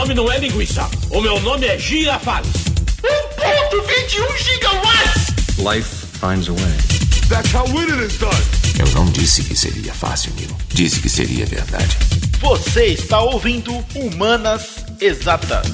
nome não é linguiça. O meu nome é Girafales. 1.21 gigawatts! Life finds a way. That's how winning is done. Eu não disse que seria fácil, Neil. Disse que seria verdade. Você está ouvindo Humanas Exatas.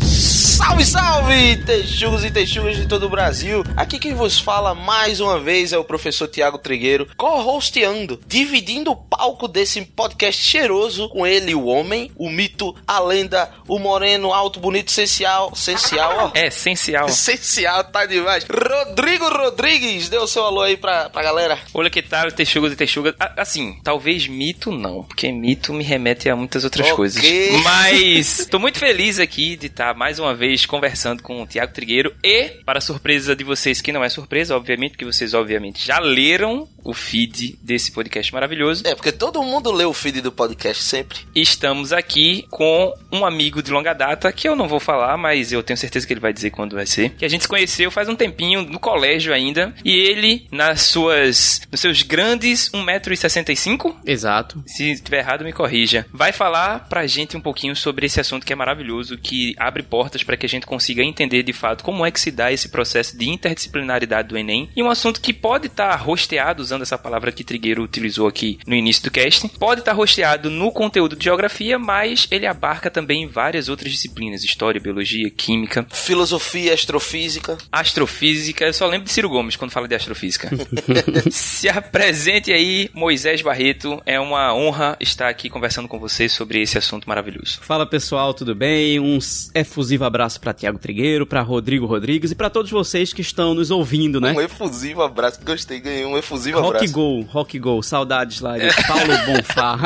Salve, salve, texugos e texugas de todo o Brasil. Aqui quem vos fala mais uma vez é o professor Tiago Trigueiro, co-hosteando, dividindo o palco desse podcast cheiroso com ele, o homem, o mito, a lenda, o moreno, alto, bonito, essencial, essencial, ó. É, essencial. Essencial, tá demais. Rodrigo Rodrigues, dê o seu alô aí pra, pra galera. Olha que tal, texugas e texugas. Assim, talvez mito não, porque mito me remete a muitas outras Ok. coisas. Mas tô muito feliz aqui de estar mais uma vez conversando com o Tiago Trigueiro e, para surpresa de vocês, que não é surpresa, obviamente, porque vocês obviamente já leram o feed desse podcast maravilhoso. É, porque todo mundo lê o feed do podcast sempre. Estamos aqui com um amigo de longa data, que eu não vou falar, mas eu tenho certeza que ele vai dizer quando vai ser. Que a gente se conheceu faz um tempinho, no colégio ainda. E ele, nas suas. nos seus grandes 1,65m, Exato. se estiver errado, me corrija. Vai falar pra gente um pouquinho sobre esse assunto que é maravilhoso, que abre portas para que a gente consiga entender de fato como é que se dá esse processo de interdisciplinaridade do Enem. E um assunto que pode estar rosteado, usando essa palavra que Trigueiro utilizou aqui no início do cast, pode estar rosteado no conteúdo de geografia, mas ele abarca também várias outras disciplinas: história, biologia, química, Filosofia, astrofísica. astrofísica. Eu só lembro de Ciro Gomes quando fala de astrofísica. Se apresente aí, Moisés Barreto. É uma honra estar aqui conversando com você sobre esse assunto maravilhoso. Fala pessoal, tudo bem? Um efusivo abraço pra Tiago Trigueiro, pra Rodrigo Rodrigues e pra todos vocês que estão nos ouvindo, né? Um efusivo abraço. Gostei, ganhei um efusivo Rock abraço. Go, Rock Go, saudades lá de Paulo Bonfá.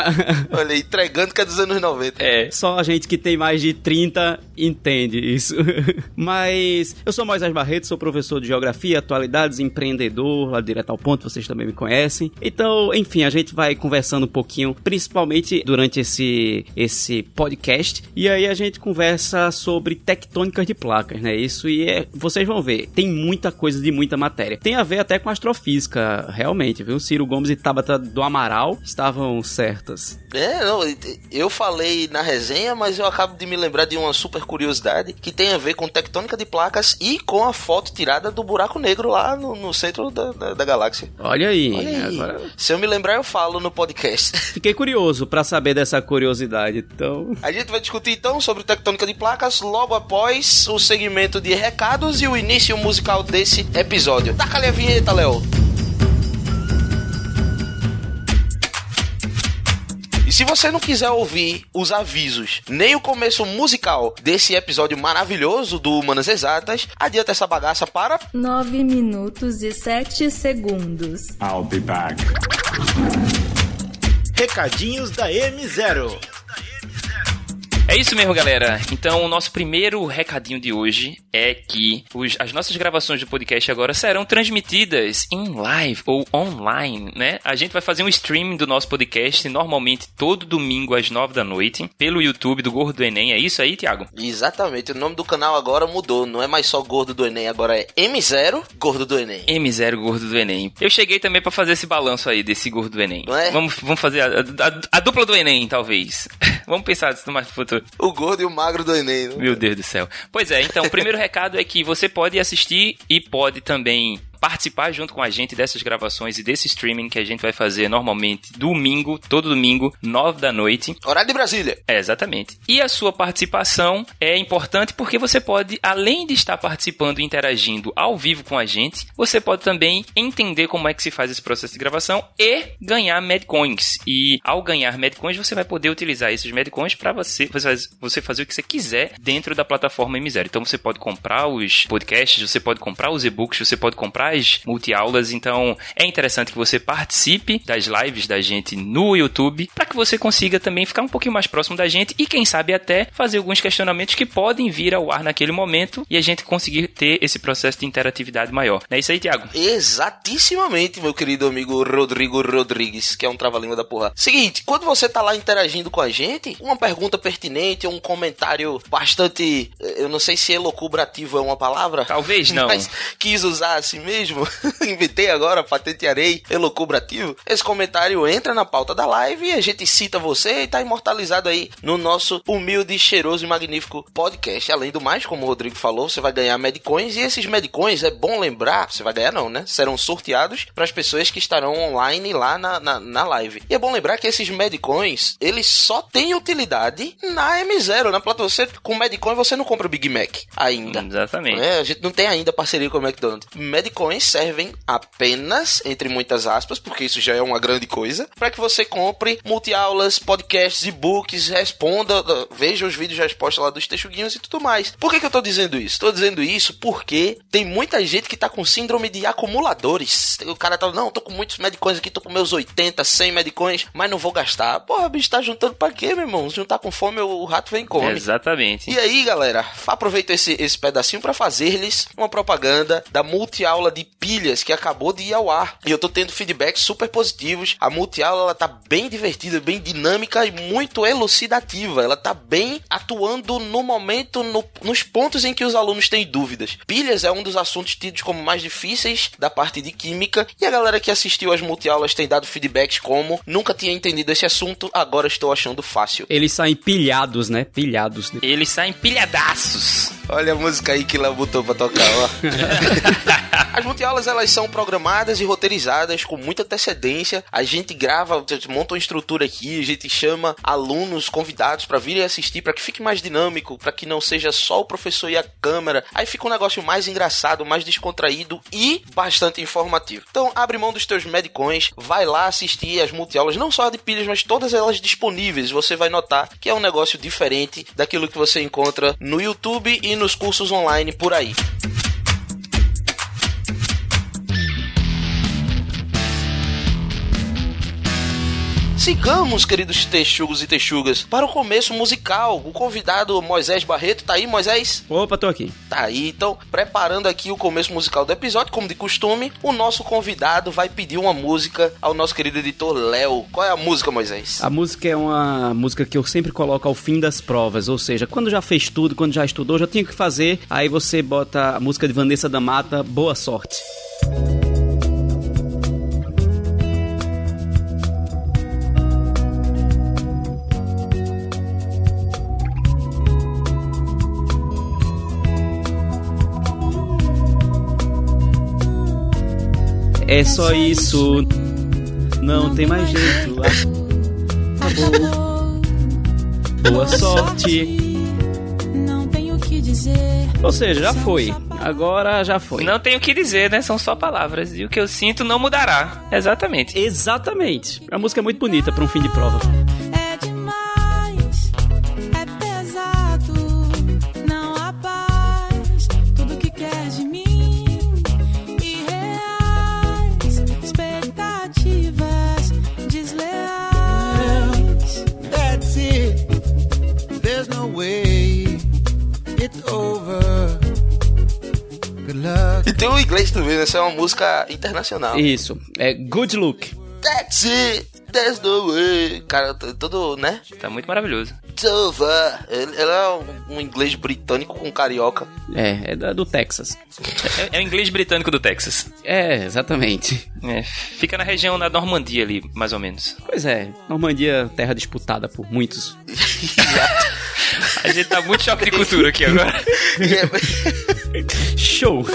Olha entregando que é dos anos 90. É. Só a gente que tem mais de 30 entende isso. Mas eu sou Moisés Barreto, sou professor de Geografia, Atualidades, empreendedor, lá direto ao ponto, vocês também me conhecem. Então, enfim, a gente vai conversando um pouquinho, principalmente durante esse, esse podcast. E aí a gente conversa sobre tectônicas de placas, né? Isso e é, vocês vão ver, tem muita coisa de muita matéria. Tem a ver até com astrofísica, realmente, viu? Ciro Gomes e Tabata do Amaral estavam certas. É, não, eu falei na resenha, mas eu acabo de me lembrar de uma super curiosidade que tem a ver com tectônica de placas e com a foto tirada do buraco negro lá no, no centro da, da, da galáxia. Olha aí, Olha aí. agora Se eu me lembrar, eu falo no podcast. Fiquei curioso pra saber dessa curiosidade, então. A gente vai discutir então sobre tectônica de placas logo após o segmento de recados e o início musical desse episódio. Taca-lhe a vinheta, Léo. E se você não quiser ouvir os avisos, nem o começo musical desse episódio maravilhoso do Humanas Exatas, adianta essa bagaça para 9 minutos e 7 segundos. I'll be back. Recadinhos da M0. É isso mesmo, galera. Então, o nosso primeiro recadinho de hoje é que os- as nossas gravações do podcast agora serão transmitidas em live ou online, né? A gente vai fazer um streaming do nosso podcast normalmente todo domingo às nove da noite pelo YouTube do Gordo do Enem. É isso aí, Thiago? Exatamente, o nome do canal agora mudou, não é mais só Gordo do Enem, agora é M0 Gordo do Enem. M0 Gordo do Enem. Eu cheguei também pra fazer esse balanço aí desse Gordo do Enem. Não é? Vamos, vamos fazer a, a- a dupla do Enem, talvez. vamos pensar nisso mais no futuro. O gordo e o magro do Enem. né? Meu Deus do céu. Pois é, então, o primeiro recado é que você pode assistir e pode também participar junto com a gente dessas gravações e desse streaming que a gente vai fazer normalmente domingo, todo domingo, nove da noite. Horário de Brasília. É, exatamente. E a sua participação é importante porque você pode, além de estar participando e interagindo ao vivo com a gente, você pode também entender como é que se faz esse processo de gravação e ganhar Medcoins. E ao ganhar Medcoins, você vai poder utilizar esses Medcoins para você, você faz- você fazer o que você quiser dentro da plataforma M0. Então você pode comprar os podcasts, você pode comprar os e-books, você pode comprar as multiaulas. Então é interessante que você participe das lives da gente no YouTube para que você consiga também ficar um pouquinho mais próximo da gente e quem sabe até fazer alguns questionamentos que podem vir ao ar naquele momento e a gente conseguir ter esse processo de interatividade maior. Não é isso aí, Tiago? Exatissimamente, meu querido amigo Rodrigo Rodrigues, que é um trava-língua da porra. Seguinte, quando você tá lá interagindo com a gente, uma pergunta pertinente, um comentário bastante. Eu não sei se elocubrativo é uma palavra. Talvez não. Mas quis usar assim mesmo. Mesmo, inventei agora, patentearei, elocubrativo. Esse comentário entra na pauta da live e a gente cita você e tá imortalizado aí no nosso humilde, cheiroso e magnífico podcast. Além do mais, como o Rodrigo falou, você vai ganhar Medcoins e esses Medcoins, é bom lembrar, você vai ganhar não, né? Serão sorteados para as pessoas que estarão online lá na, na, na live. E é bom lembrar que esses Medcoins, eles só têm utilidade na M0, na plataforma. Você, com Medcoin você não compra o Big Mac ainda. Exatamente. É, a gente não tem ainda parceria com o McDonald's. Servem apenas, entre muitas aspas, porque isso já é uma grande coisa, para que você compre multiaulas, podcasts, e-books, responda, veja os vídeos de resposta lá dos texuguinhos e tudo mais. Por que, que eu tô dizendo isso? Tô dizendo isso porque tem muita gente que tá com síndrome de acumuladores. O cara tá, não, tô com muitos Medcoins aqui, tô com meus 80, 100 Medcoins, mas não vou gastar. Porra, bicho, tá juntando pra quê, meu irmão? Se juntar com fome, o rato vem e come. Exatamente. E aí, galera, aproveito esse, esse pedacinho para fazer-lhes uma propaganda da multiaula de pilhas que acabou de ir ao ar. E eu tô tendo feedbacks super positivos. A multiaula ela tá bem divertida, bem dinâmica e muito elucidativa. Ela tá bem atuando no momento, no, nos pontos em que os alunos têm dúvidas. Pilhas é um dos assuntos tidos como mais difíceis da parte de química. E a galera que assistiu às multiaulas tem dado feedbacks como nunca tinha entendido esse assunto, agora estou achando fácil. Eles saem pilhados, né? Pilhados. Eles saem pilhadaços. Olha a música aí que ela botou pra tocar, ó. As multiaulas, elas são programadas e roteirizadas com muita antecedência. A gente grava, monta uma estrutura aqui, a gente chama alunos convidados para virem assistir, para que fique mais dinâmico, para que não seja só o professor e a câmera. Aí fica um negócio mais engraçado, mais descontraído e bastante informativo. Então, abre mão dos teus medicões, vai lá assistir as multiaulas, não só de pilhas, mas todas elas disponíveis. Você vai notar que é um negócio diferente daquilo que você encontra no YouTube e nos cursos online por aí. Sigamos, queridos texugos e texugas, para o começo musical. O convidado Moisés Barreto tá aí, Moisés? Opa, tô aqui. Tá aí, então, preparando aqui o começo musical do episódio, como de costume, o nosso convidado vai pedir uma música ao nosso querido editor Léo. Qual é a música, Moisés? A música é uma música que eu sempre coloco ao fim das provas, ou seja, quando já fez tudo, quando já estudou, já tinha que fazer, aí você bota a música de Vanessa da Mata, Boa Sorte. É só isso. Não tem mais jeito. Acabou. Boa sorte. Não tenho o que dizer. Ou seja, já foi. Agora já foi. Não tenho o que dizer, né? São só palavras. E o que eu sinto não mudará. Exatamente. Exatamente. A música é muito bonita para um fim de prova. Inglês também, né? Essa é uma música internacional. Isso. É Good Look. That's it. There's no way. Cara, todo, né? Tá muito maravilhoso. Ele, ele é um, inglês britânico com carioca. É, é da- do Texas. É, é o inglês britânico do Texas. É, exatamente. É, fica na região da Normandia ali, mais ou menos. Pois é, Normandia, terra disputada por muitos. A gente tá muito choque de cultura aqui agora. É- Show!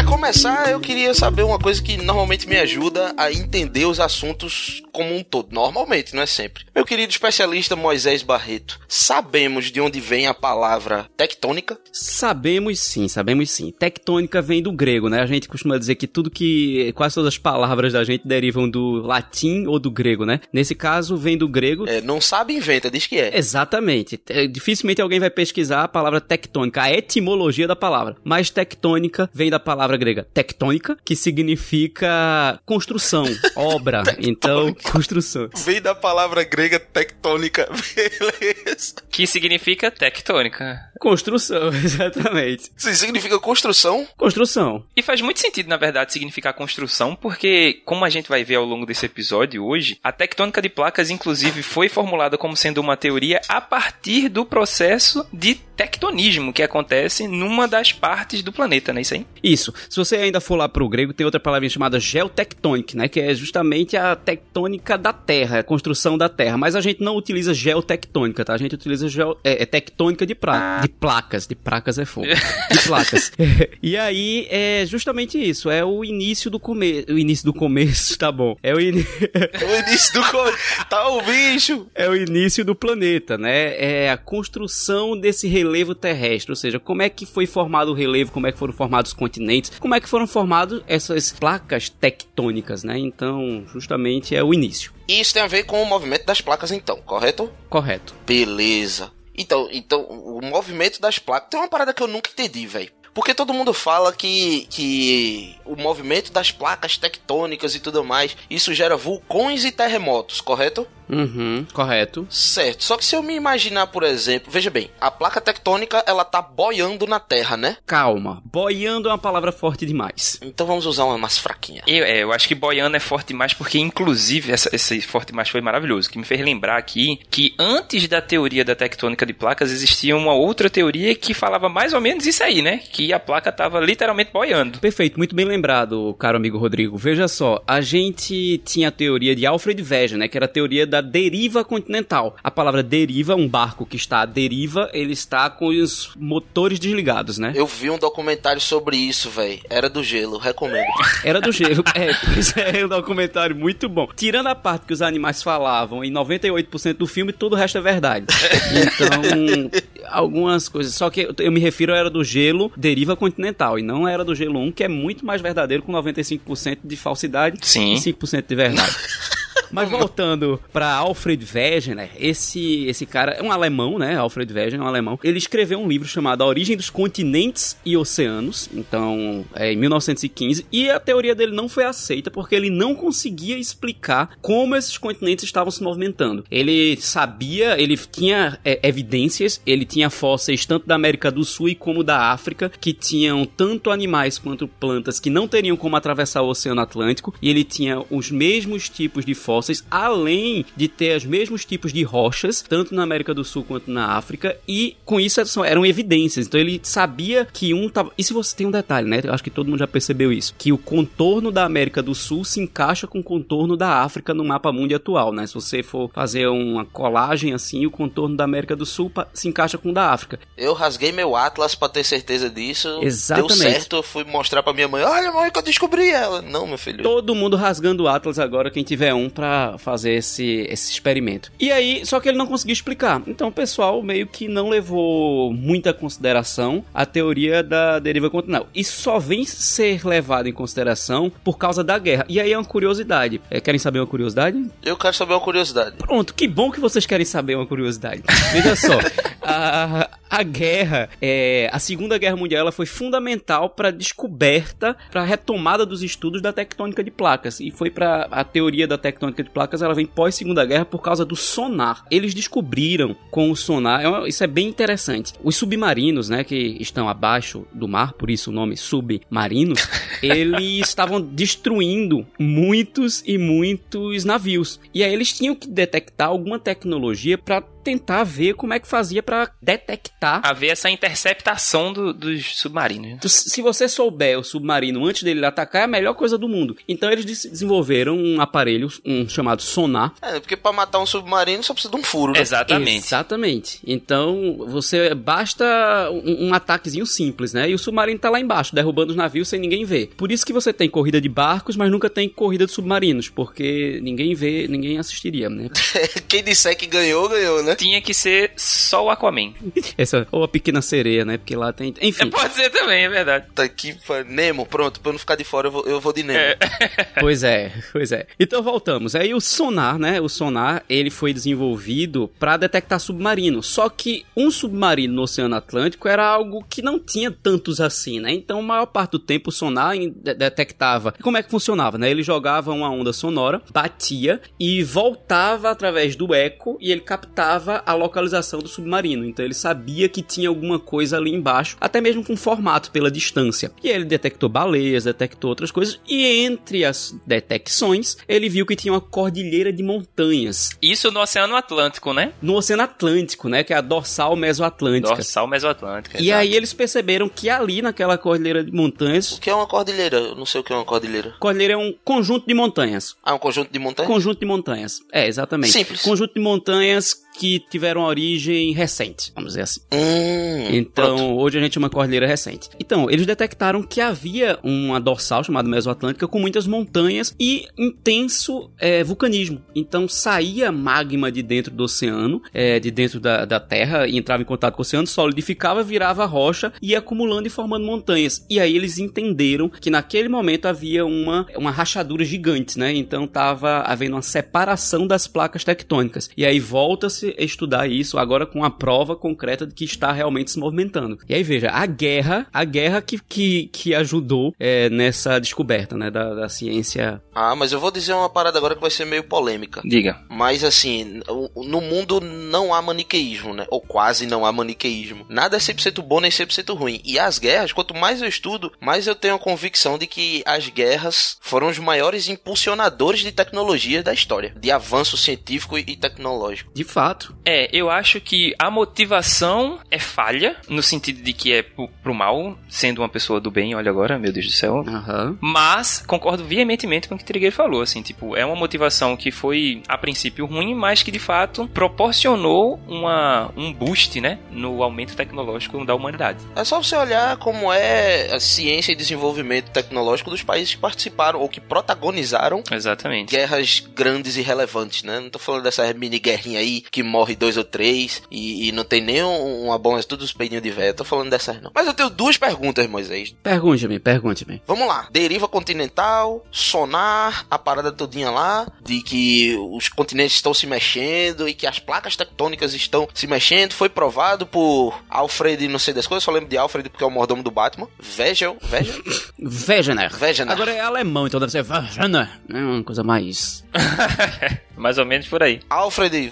Pra começar, eu queria saber uma coisa que normalmente me ajuda a entender os assuntos como um todo. Normalmente, não é sempre. Meu querido especialista Moisés Barreto, sabemos de onde vem a palavra tectônica? Sabemos sim, sabemos sim. Tectônica vem do grego, né? A gente costuma dizer que tudo que. quase todas as palavras da gente derivam do latim ou do grego, né? Nesse caso, vem do grego. É, não sabe, inventa, diz que é. Exatamente. É, dificilmente alguém vai pesquisar a palavra tectônica, a etimologia da palavra. Mas tectônica vem da palavra grega tectônica, que significa construção, obra. Então, Construção. Vem da palavra grega tectônica. Beleza. Que significa tectônica. Construção, exatamente. Isso significa construção? Construção. E faz muito sentido, na verdade, significar construção, porque, como a gente vai ver ao longo desse episódio hoje, a tectônica de placas, inclusive, foi formulada como sendo uma teoria a partir do processo de tectonismo que acontece numa das partes do planeta, não é isso aí? Isso. Se você ainda for lá pro grego, tem outra palavrinha chamada geotectonic, né? Que é justamente a tectônica da Terra, a construção da Terra. Mas a gente não utiliza geotectônica, tá? A gente utiliza geo, é, é tectônica de, pra, de placas. De placas é fogo. De placas. e aí é justamente isso. É o início do começo. O início do começo, tá bom. É o, in... O início do começo. Tá o bicho. é o início do planeta, né? É a construção desse relevo terrestre, ou seja, como é que foi formado o relevo, como é que foram formados os continentes, como é que foram formados essas placas tectônicas, né? Então, justamente é o início. E isso tem a ver com o movimento das placas, então, correto? Correto. Beleza. Então, então, o movimento das placas tem uma parada que eu nunca entendi, velho. Porque todo mundo fala que, que o movimento das placas tectônicas e tudo mais, isso gera vulcões e terremotos, correto? Uhum, correto. Certo. Só que se eu me imaginar, por exemplo, veja bem, a placa tectônica ela tá boiando na Terra, né? Calma. Boiando é uma palavra forte demais. Então vamos usar uma mais fraquinha. Eu, é, eu acho que boiando é forte demais porque, inclusive, essa, esse forte demais foi maravilhoso, que me fez lembrar aqui que antes da teoria da tectônica de placas existia uma outra teoria que falava mais ou menos isso aí, né? Que a placa tava literalmente boiando. Perfeito, muito bem lembrado, caro amigo Rodrigo. Veja só, a gente tinha a teoria de Alfred Wegener, né, que era a teoria da deriva continental. A palavra deriva, um barco que está à deriva, ele está com os motores desligados, né? Eu vi um documentário sobre isso, velho. Era do gelo, recomendo. Era do gelo. É, pois é, um documentário muito bom. Tirando a parte que os animais falavam, em 98% do filme, todo o resto é verdade. Então, algumas coisas. Só que eu me refiro à era do gelo, deriva continental, e não a era do gelo 1, que é muito mais verdadeiro, com 95% de falsidade Sim. e 5% de verdade. Mas voltando para Alfred Wegener, esse esse cara é um alemão, né? Alfred Wegener é um alemão. Ele escreveu um livro chamado A Origem dos Continentes e Oceanos, então, é, em 1915, e a teoria dele não foi aceita porque ele não conseguia explicar como esses continentes estavam se movimentando. Ele sabia, ele tinha é, evidências, ele tinha fósseis tanto da América do Sul e como da África, que tinham tanto animais quanto plantas que não teriam como atravessar o Oceano Atlântico, e ele tinha os mesmos tipos de fósseis, além de ter os mesmos tipos de rochas, tanto na América do Sul quanto na África, e com isso eram evidências. Então ele sabia que um tava. E se você tem um detalhe, né? Eu acho que todo mundo já percebeu isso: que o contorno da América do Sul se encaixa com o contorno da África no mapa mundo atual, né? Se você for fazer uma colagem assim, o contorno da América do Sul se encaixa com o da África. Eu rasguei meu Atlas pra ter certeza disso. Exatamente. Deu certo, eu fui mostrar pra minha mãe. Olha, mãe, que eu descobri ela. Não, meu filho. Todo mundo rasgando o Atlas agora, quem tiver um, pra fazer esse, esse experimento. E aí, só que ele não conseguiu explicar. Então o pessoal meio que não levou muita consideração a teoria da deriva continental. Isso só vem ser levado em consideração por causa da guerra. E aí é uma curiosidade. É, querem saber uma curiosidade? Eu quero saber uma curiosidade. Pronto, que bom que vocês querem saber uma curiosidade. Veja só, a, a guerra, é, a Segunda Guerra Mundial, ela foi fundamental para a descoberta, para a retomada dos estudos da tectônica de placas. E foi para a teoria da tectônica de placas, ela vem pós Segunda Guerra por causa do sonar. Eles descobriram com o sonar, é uma- isso é bem interessante. Os submarinos, né, que estão abaixo do mar, por isso o nome submarinos, eles estavam destruindo muitos e muitos navios. E aí eles tinham que detectar alguma tecnologia para tentar ver como é que fazia para detectar Haver essa interceptação do- dos submarinos. né? Se você souber o submarino antes dele atacar, é a melhor coisa do mundo. Então eles des- desenvolveram um aparelho, um chamado sonar. É, porque pra matar um submarino só precisa de um furo, né? Exatamente. Exatamente. Então você basta um, um ataquezinho simples, né? E o submarino tá lá embaixo, derrubando os navios sem ninguém ver. Por isso que você tem corrida de barcos, mas nunca tem corrida de submarinos, porque ninguém vê, ninguém assistiria, né? Quem disser que ganhou, ganhou, né? Né? Tinha que ser só o Aquaman. Essa, ou a pequena sereia, né? Porque lá tem. Enfim. Pode ser também, é verdade. Tá aqui, Nemo, pronto, pra eu não ficar de fora, eu vou, eu vou de Nemo. Pois é, pois é. Então voltamos. Aí o sonar, né? O sonar, ele foi desenvolvido para detectar submarino. Só que um submarino no Oceano Atlântico era algo que não tinha tantos assim, né? Então, a maior parte do tempo o sonar detectava. E como é que funcionava, né? Ele jogava uma onda sonora, batia e voltava através do eco e ele captava a localização do submarino. Então, ele sabia que tinha alguma coisa ali embaixo, até mesmo com formato pela distância. E ele detectou baleias, detectou outras coisas e entre as detecções, ele viu que tinha uma cordilheira de montanhas Isso no Oceano Atlântico, né? no Oceano Atlântico, né, que é a dorsal mesoatlântica. Dorsal Mesoatlântica. E aí eles perceberam que ali naquela cordilheira de montanhas, O que é uma cordilheira? Eu não sei o que é uma cordilheira. cordilheira é um conjunto de montanhas. Ah, um conjunto de montanhas? Conjunto de montanhas. É, exatamente. Simples. Conjunto de montanhas que tiveram origem recente, vamos dizer assim. Hum, Então, pronto. hoje a gente chama cordilheira recente. Então, eles detectaram que havia uma dorsal chamada Mesoatlântica com muitas montanhas e intenso é, vulcanismo. Então, saía magma de dentro do oceano, é, de dentro da, da Terra, e entrava em contato com o oceano, solidificava, virava rocha e ia acumulando e formando montanhas. E aí eles entenderam que naquele momento havia uma, uma rachadura gigante, né? Então, estava havendo uma separação das placas tectônicas. E aí volta-se a estudar isso agora com a prova concreta de que está realmente se movimentando. E aí veja, a guerra, a guerra que, que, que ajudou é, nessa descoberta, né, da, da ciência. Ah, mas eu vou dizer uma parada agora que vai ser meio polêmica. Diga. Mas assim, no mundo não há maniqueísmo, né? Ou quase não há maniqueísmo. Nada é 100% bom nem 100% ruim. E as guerras, quanto mais eu estudo, mais eu tenho a convicção de que as guerras foram os maiores impulsionadores de tecnologia da história, de avanço científico e e tecnológico. De fato. É, eu acho que a motivação é falha, no sentido de que é pro, pro mal, sendo uma pessoa do bem, olha agora, meu Deus do céu. Aham. Mas concordo veementemente com o que Trigueiro falou, assim, tipo, é uma motivação que foi a princípio ruim, mas que de fato proporcionou uma, um boost, né, no aumento tecnológico da humanidade. É só você olhar como é a ciência e desenvolvimento tecnológico dos países que participaram ou que protagonizaram Exatamente. guerras grandes e relevantes, né? Não tô falando dessa mini guerrinha aí que morre dois ou três e, e não tem nem um- uma bomba, é tudo os peininhos de velho. Tô falando dessas não. Mas eu tenho duas perguntas, Moisés. Pergunte-me, pergunte-me. Vamos lá. Deriva continental, sonar, a parada todinha lá, de que os continentes estão se mexendo e que as placas tectônicas estão se mexendo. Foi provado por Alfred, não sei das coisas, só lembro de Alfred porque é o mordomo do Batman. Vegel, Vegel? Wegener. Wegener. Agora é alemão, então deve ser Wegener. É uma coisa mais. Mais ou menos por aí. Alfred,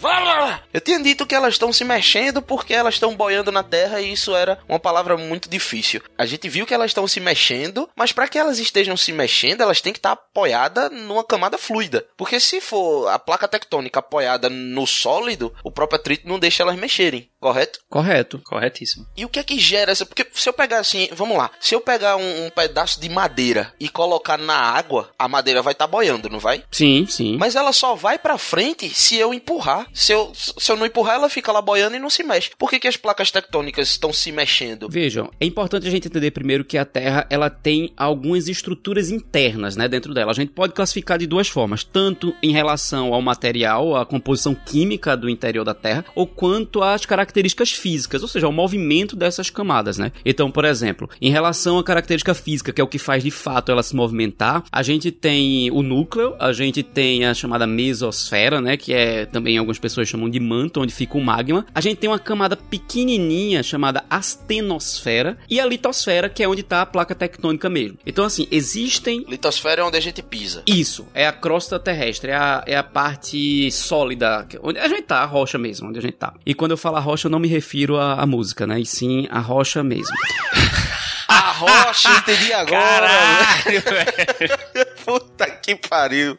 Eu tinha dito que elas estão se mexendo porque elas estão boiando na terra e isso era uma palavra muito difícil. A gente viu que elas estão se mexendo, mas para que elas estejam se mexendo, elas têm que estar apoiadas numa camada fluida. Porque se for a placa tectônica apoiada no sólido, o próprio atrito não deixa elas mexerem, correto? Correto. Corretíssimo. E o que é que gera essa? Porque se eu pegar assim, vamos lá, se eu pegar um, um pedaço de madeira e colocar na água, a madeira vai estar boiando, não vai? Sim, sim. Mas ela só vai pra frente se eu empurrar. Se eu, se eu não empurrar, ela fica lá boiando e não se mexe. Por que, que as placas tectônicas estão se mexendo? Vejam, é importante a gente entender primeiro que a Terra ela tem algumas estruturas internas, né, dentro dela. A gente pode classificar de duas formas, tanto em relação ao material, à composição química do interior da Terra, ou quanto às características físicas, ou seja, o movimento dessas camadas, né? Então, por exemplo, em relação à característica física, que é o que faz de fato ela se movimentar, a gente tem o núcleo, a gente tem a chamada mesosfera, né, que é também algumas pessoas chamam de manto, onde fica o magma. A gente tem uma camada pequenininha chamada astenosfera e a litosfera, que é onde está a placa tectônica mesmo. Então, assim, existem Litosfera é onde a gente pisa. isso, é a crosta terrestre, é a, é a parte sólida, que- onde a gente tá, a rocha mesmo, onde a gente tá. E quando eu falo a rocha, eu não me refiro à, à música, né? E sim a rocha mesmo. A rocha, entendi agora. Caralho, velho. Puta que pariu.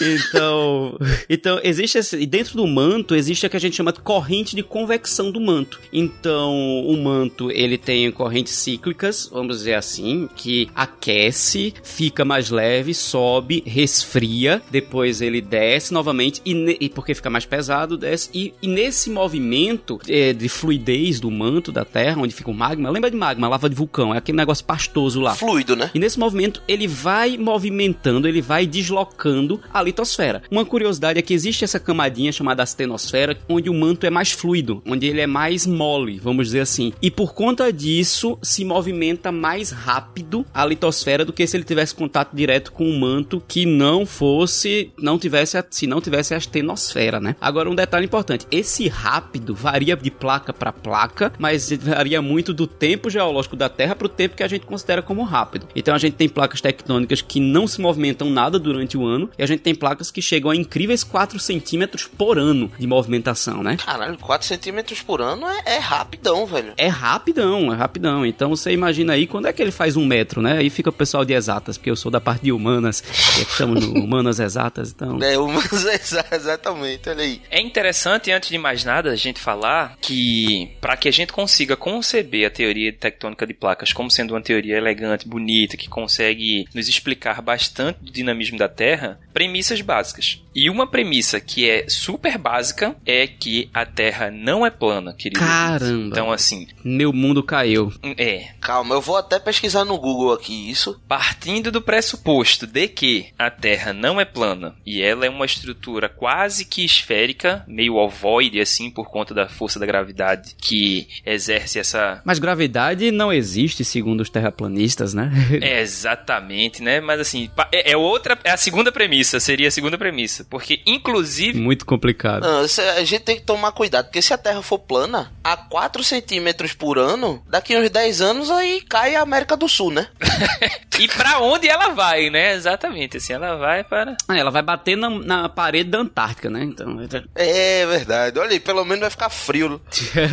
então, então existe esse, e dentro do manto existe a que a gente chama de corrente de convecção do manto. Então, o manto ele tem correntes cíclicas, vamos dizer assim, que aquece, fica mais leve, sobe, resfria, depois ele desce novamente e, e porque fica mais pesado, desce e, e nesse movimento eh, de fluidez do manto da Terra, onde fica o magma, lembra de magma, lava de vulcão, é aquele negócio pastoso lá. Fluido, né? E nesse movimento ele vai movimentando, ele vai deslocando a litosfera. Uma curiosidade é que existe essa camadinha chamada astenosfera, onde o manto é mais fluido, onde ele é mais mole, vamos dizer assim. E por conta disso, se movimenta mais rápido a litosfera do que se ele tivesse contato direto com um manto que não fosse, não tivesse, a- se não tivesse a astenosfera, né? Agora um detalhe importante, esse rápido varia de placa para placa, mas varia muito do tempo geológico da Terra para o tempo que a gente considera como rápido. Então a gente tem placas tectônicas que não se movimentam nada durante o ano e a gente tem placas que chegam a incríveis 4 centímetros por ano de movimentação, né? Caralho, 4 centímetros por ano é, é rapidão, velho. É rapidão, é rapidão. Então você imagina aí quando é que ele faz um metro, né? Aí fica o pessoal de exatas, porque eu sou da parte de humanas, e aqui estamos no humanas exatas, então. É, umas exatamente, olha aí. É interessante, antes de mais nada, a gente falar que para que a gente consiga conceber a teoria tectônica de placas como sendo uma teoria elegante, bonita, que consegue nos explicar bastante do dinamismo da Terra, premissas básicas. E uma premissa que é super básica é que a Terra não é plana, querido. Caramba. Então, assim, Meu mundo caiu. é. Calma, eu vou até pesquisar no Google aqui isso. Partindo do pressuposto de que a Terra não é plana e ela é uma estrutura quase que esférica, meio ovoide assim, por conta da força da gravidade que exerce essa. Mas gravidade não existe, segundo os terraplanistas, né? É, exatamente, né? Mas assim, é, é outra. É a segunda premissa, seria a segunda premissa. Porque, inclusive. Muito complicado. Não, isso é- a gente tem que tomar cuidado, porque se a Terra for plana, a 4 centímetros por ano, daqui uns 10 anos aí cai a América do Sul, né? E pra onde ela vai, né? Exatamente, assim, ela vai para. Ah, ela vai bater na, na parede da Antártica, né? Então. É verdade. Olha aí, pelo menos vai ficar frio.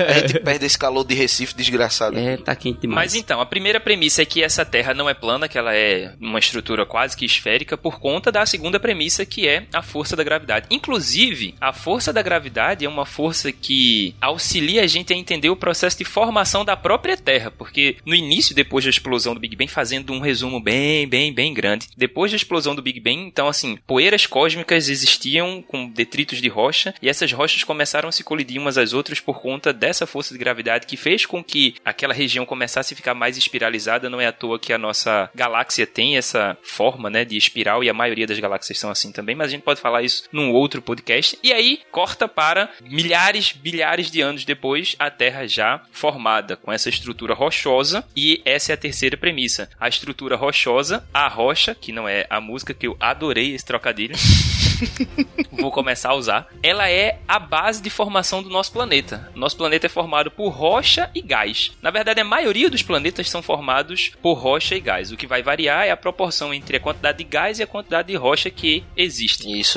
A gente perde esse calor de Recife desgraçado. É, tá quente demais. Mas então, a primeira premissa é que essa Terra não é plana, que ela é uma estrutura quase que esférica, por conta da segunda premissa, que é a força da gravidade. Inclusive, a força da gravidade é uma força que auxilia a gente a entender o processo de formação da própria Terra, porque no início, depois da explosão do Big Bang, fazendo um resumo bem, bem, bem grande, depois da explosão do Big Bang, então assim, poeiras cósmicas existiam com detritos de rocha, e essas rochas começaram a se colidir umas às outras por conta dessa força de gravidade que fez com que aquela região começasse a ficar mais espiralizada. Não é à toa que a nossa galáxia tem essa forma, né, de espiral e a maioria das galáxias são assim também, mas a gente pode falar isso num outro podcast. E aí corta para milhares, bilhares de anos depois, a Terra já formada com essa estrutura rochosa e essa é a terceira premissa. A estrutura rochosa, a rocha, que não é a música que eu adorei esse trocadilho. vou começar a usar. Ela é a base de formação do nosso planeta. Nosso planeta é formado por rocha e gás. Na verdade, a maioria dos planetas são formados por rocha e gás. O que vai variar é a proporção entre a quantidade de gás e a quantidade de rocha que existe. Isso.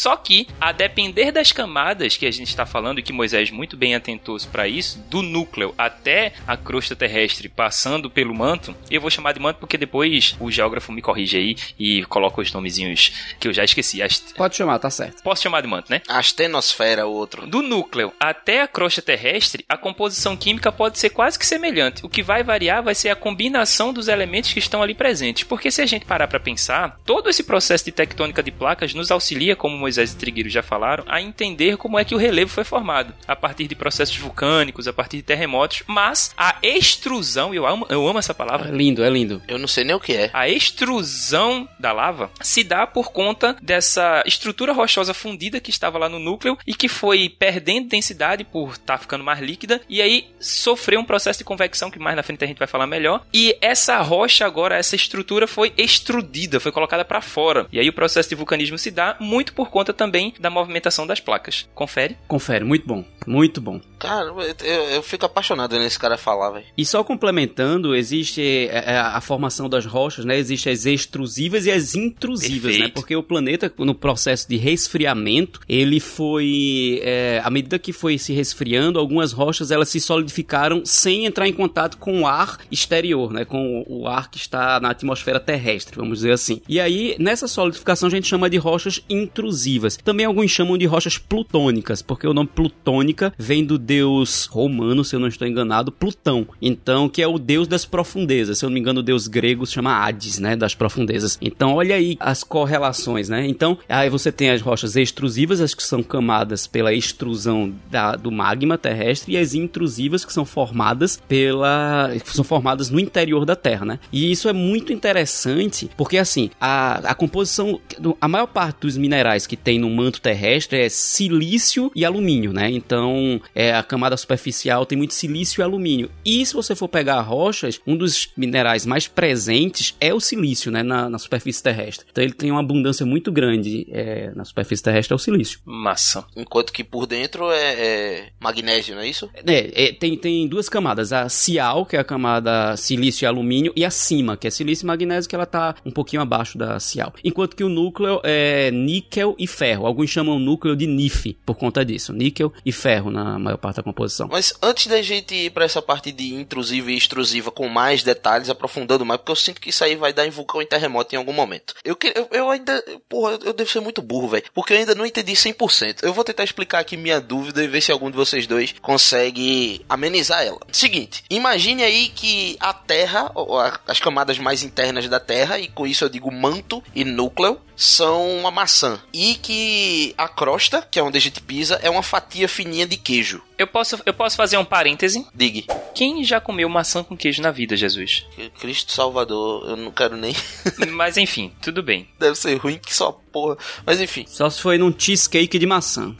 Só que, a depender das camadas que a gente está falando, e que Moisés muito bem atentou-se para isso, do núcleo até a crosta terrestre, passando pelo manto, eu vou chamar de manto porque depois o geógrafo me corrige aí e coloca os nomezinhos que eu já esqueci. As- Pode chamar, tá certo. Posso chamar de manto, né? Astenosfera, o outro. Do núcleo até a crosta terrestre, a composição química pode ser quase que semelhante. O que vai variar vai ser a combinação dos elementos que estão ali presentes. Porque se a gente parar para pensar, todo esse processo de tectônica de placas nos auxilia, como Moisés e Trigueiro já falaram, a entender como é que o relevo foi formado. A partir de processos vulcânicos, a partir de terremotos. Mas a extrusão, eu amo, eu amo essa É palavra, lindo, é lindo. Eu não sei nem o que é. a extrusão da lava se dá por conta dessa estrutura rochosa fundida que estava lá no núcleo e que foi perdendo densidade por estar ficando mais líquida e aí sofreu um processo de convecção que mais na frente a gente vai falar melhor. E essa rocha agora, essa estrutura foi extrudida, foi colocada para fora. E aí o processo de vulcanismo se dá muito por conta também da movimentação das placas. Confere? Confere, muito bom, muito bom. Cara, eu, eu fico apaixonado nesse cara falar, velho. E só complementando, existe é, é, a formação das rochas, né? Existem as extrusivas e as intrusivas, Perfeito. né? Porque o planeta, no processo de resfriamento, ele foi... é, à medida que foi se resfriando, algumas rochas, elas se solidificaram sem entrar em contato com o ar exterior, né? Com o ar que está na atmosfera terrestre, vamos dizer assim. E aí, nessa solidificação, a gente chama de rochas extrusivas. Também alguns chamam de rochas plutônicas, porque o nome plutônica vem do deus romano, se eu não estou enganado, Plutão. Então, que é o deus das profundezas. Se eu não me engano, o deus grego se chama Hades, né, das profundezas. Então, olha aí as correlações, né? Então, aí você tem as rochas extrusivas, as que são camadas pela extrusão da, do magma terrestre, e as intrusivas que são formadas pela são formadas no interior da Terra, né? E isso é muito interessante, porque assim, a, a composição a maior parte dos minerais que tem no manto terrestre é silício e alumínio, né? Então, é a camada superficial tem muito silício e alumínio. E se você for pegar rochas, um dos minerais mais presentes é o silício, né, na, na superfície terrestre. Então, ele tem uma abundância muito grande é, na superfície terrestre é o silício. Massa. Enquanto que por dentro é, é magnésio, não é isso? É, é, tem, tem duas camadas. A cial, que é a camada silício e alumínio, e a cima, que é silício e magnésio, que ela tá um pouquinho abaixo da cial. Enquanto que o núcleo é níquel e ferro. Alguns chamam o núcleo de NIF por conta disso. Níquel e ferro na maior parte da composição. Mas antes da gente ir pra essa parte de intrusiva e extrusiva com mais detalhes, aprofundando mais, porque eu sinto que isso aí vai dar em vulcão e terremoto em algum momento. Eu, eu, eu ainda. Porra, eu devo ser muito burro, velho. Porque eu ainda não entendi 100%. Eu vou tentar explicar aqui minha dúvida e ver se algum de vocês dois consegue amenizar ela. Seguinte, imagine aí que a Terra, as camadas mais internas da Terra, e com isso eu digo manto e núcleo, são uma maçã. E que a crosta, que é onde a gente pisa, é uma fatia fininha de queijo. Eu posso, eu posso fazer um parêntese? Digue. Quem já comeu maçã com queijo na vida, Jesus? Cristo Salvador, eu não quero nem. Mas enfim, tudo bem. Deve ser ruim que só porra. Mas enfim. Só se foi num cheesecake de maçã.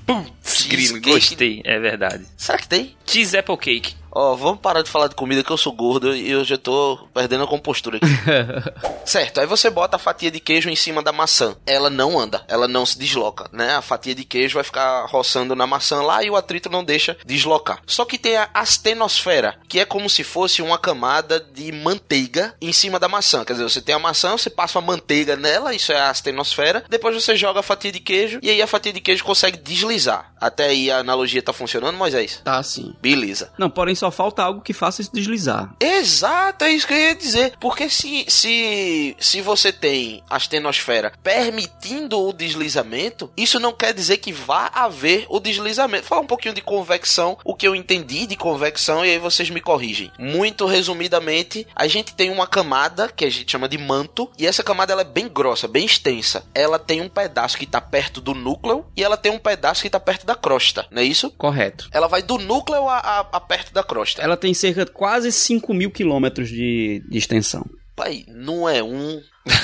Grilo, gostei, é verdade. Será que tem? Cheese apple cake. Ó, vamos parar de falar de comida que eu sou gordo e eu já tô perdendo a compostura aqui. certo, aí você bota a fatia de queijo em cima da maçã. Ela não anda, ela não se desloca, né? A fatia de queijo vai ficar roçando na maçã lá e o atrito não deixa deslocar. Só que tem a astenosfera, que é como se fosse uma camada de manteiga em cima da maçã. Quer dizer, você tem a maçã, você passa a manteiga nela, isso é a astenosfera. Depois você joga a fatia de queijo e aí a fatia de queijo consegue deslizar. Até aí a analogia tá funcionando, Moisés? Tá sim. Beleza. Não, porém só falta algo que faça isso deslizar. Exato, é isso que eu ia dizer. Porque se, se, se você tem a astenosfera permitindo o deslizamento, isso não quer dizer que vá haver o deslizamento. Fala um pouquinho de convecção, o que eu entendi de convecção, e aí vocês me corrigem. Muito resumidamente, a gente tem uma camada que a gente chama de manto, e essa camada ela é bem grossa, bem extensa. Ela tem um pedaço que está perto do núcleo e ela tem um pedaço que está perto da crosta, não é isso? Correto. Ela vai do núcleo a, a, a perto da crosta. Ela tem cerca de quase 5 mil quilômetros de, de extensão. Pai, não é um,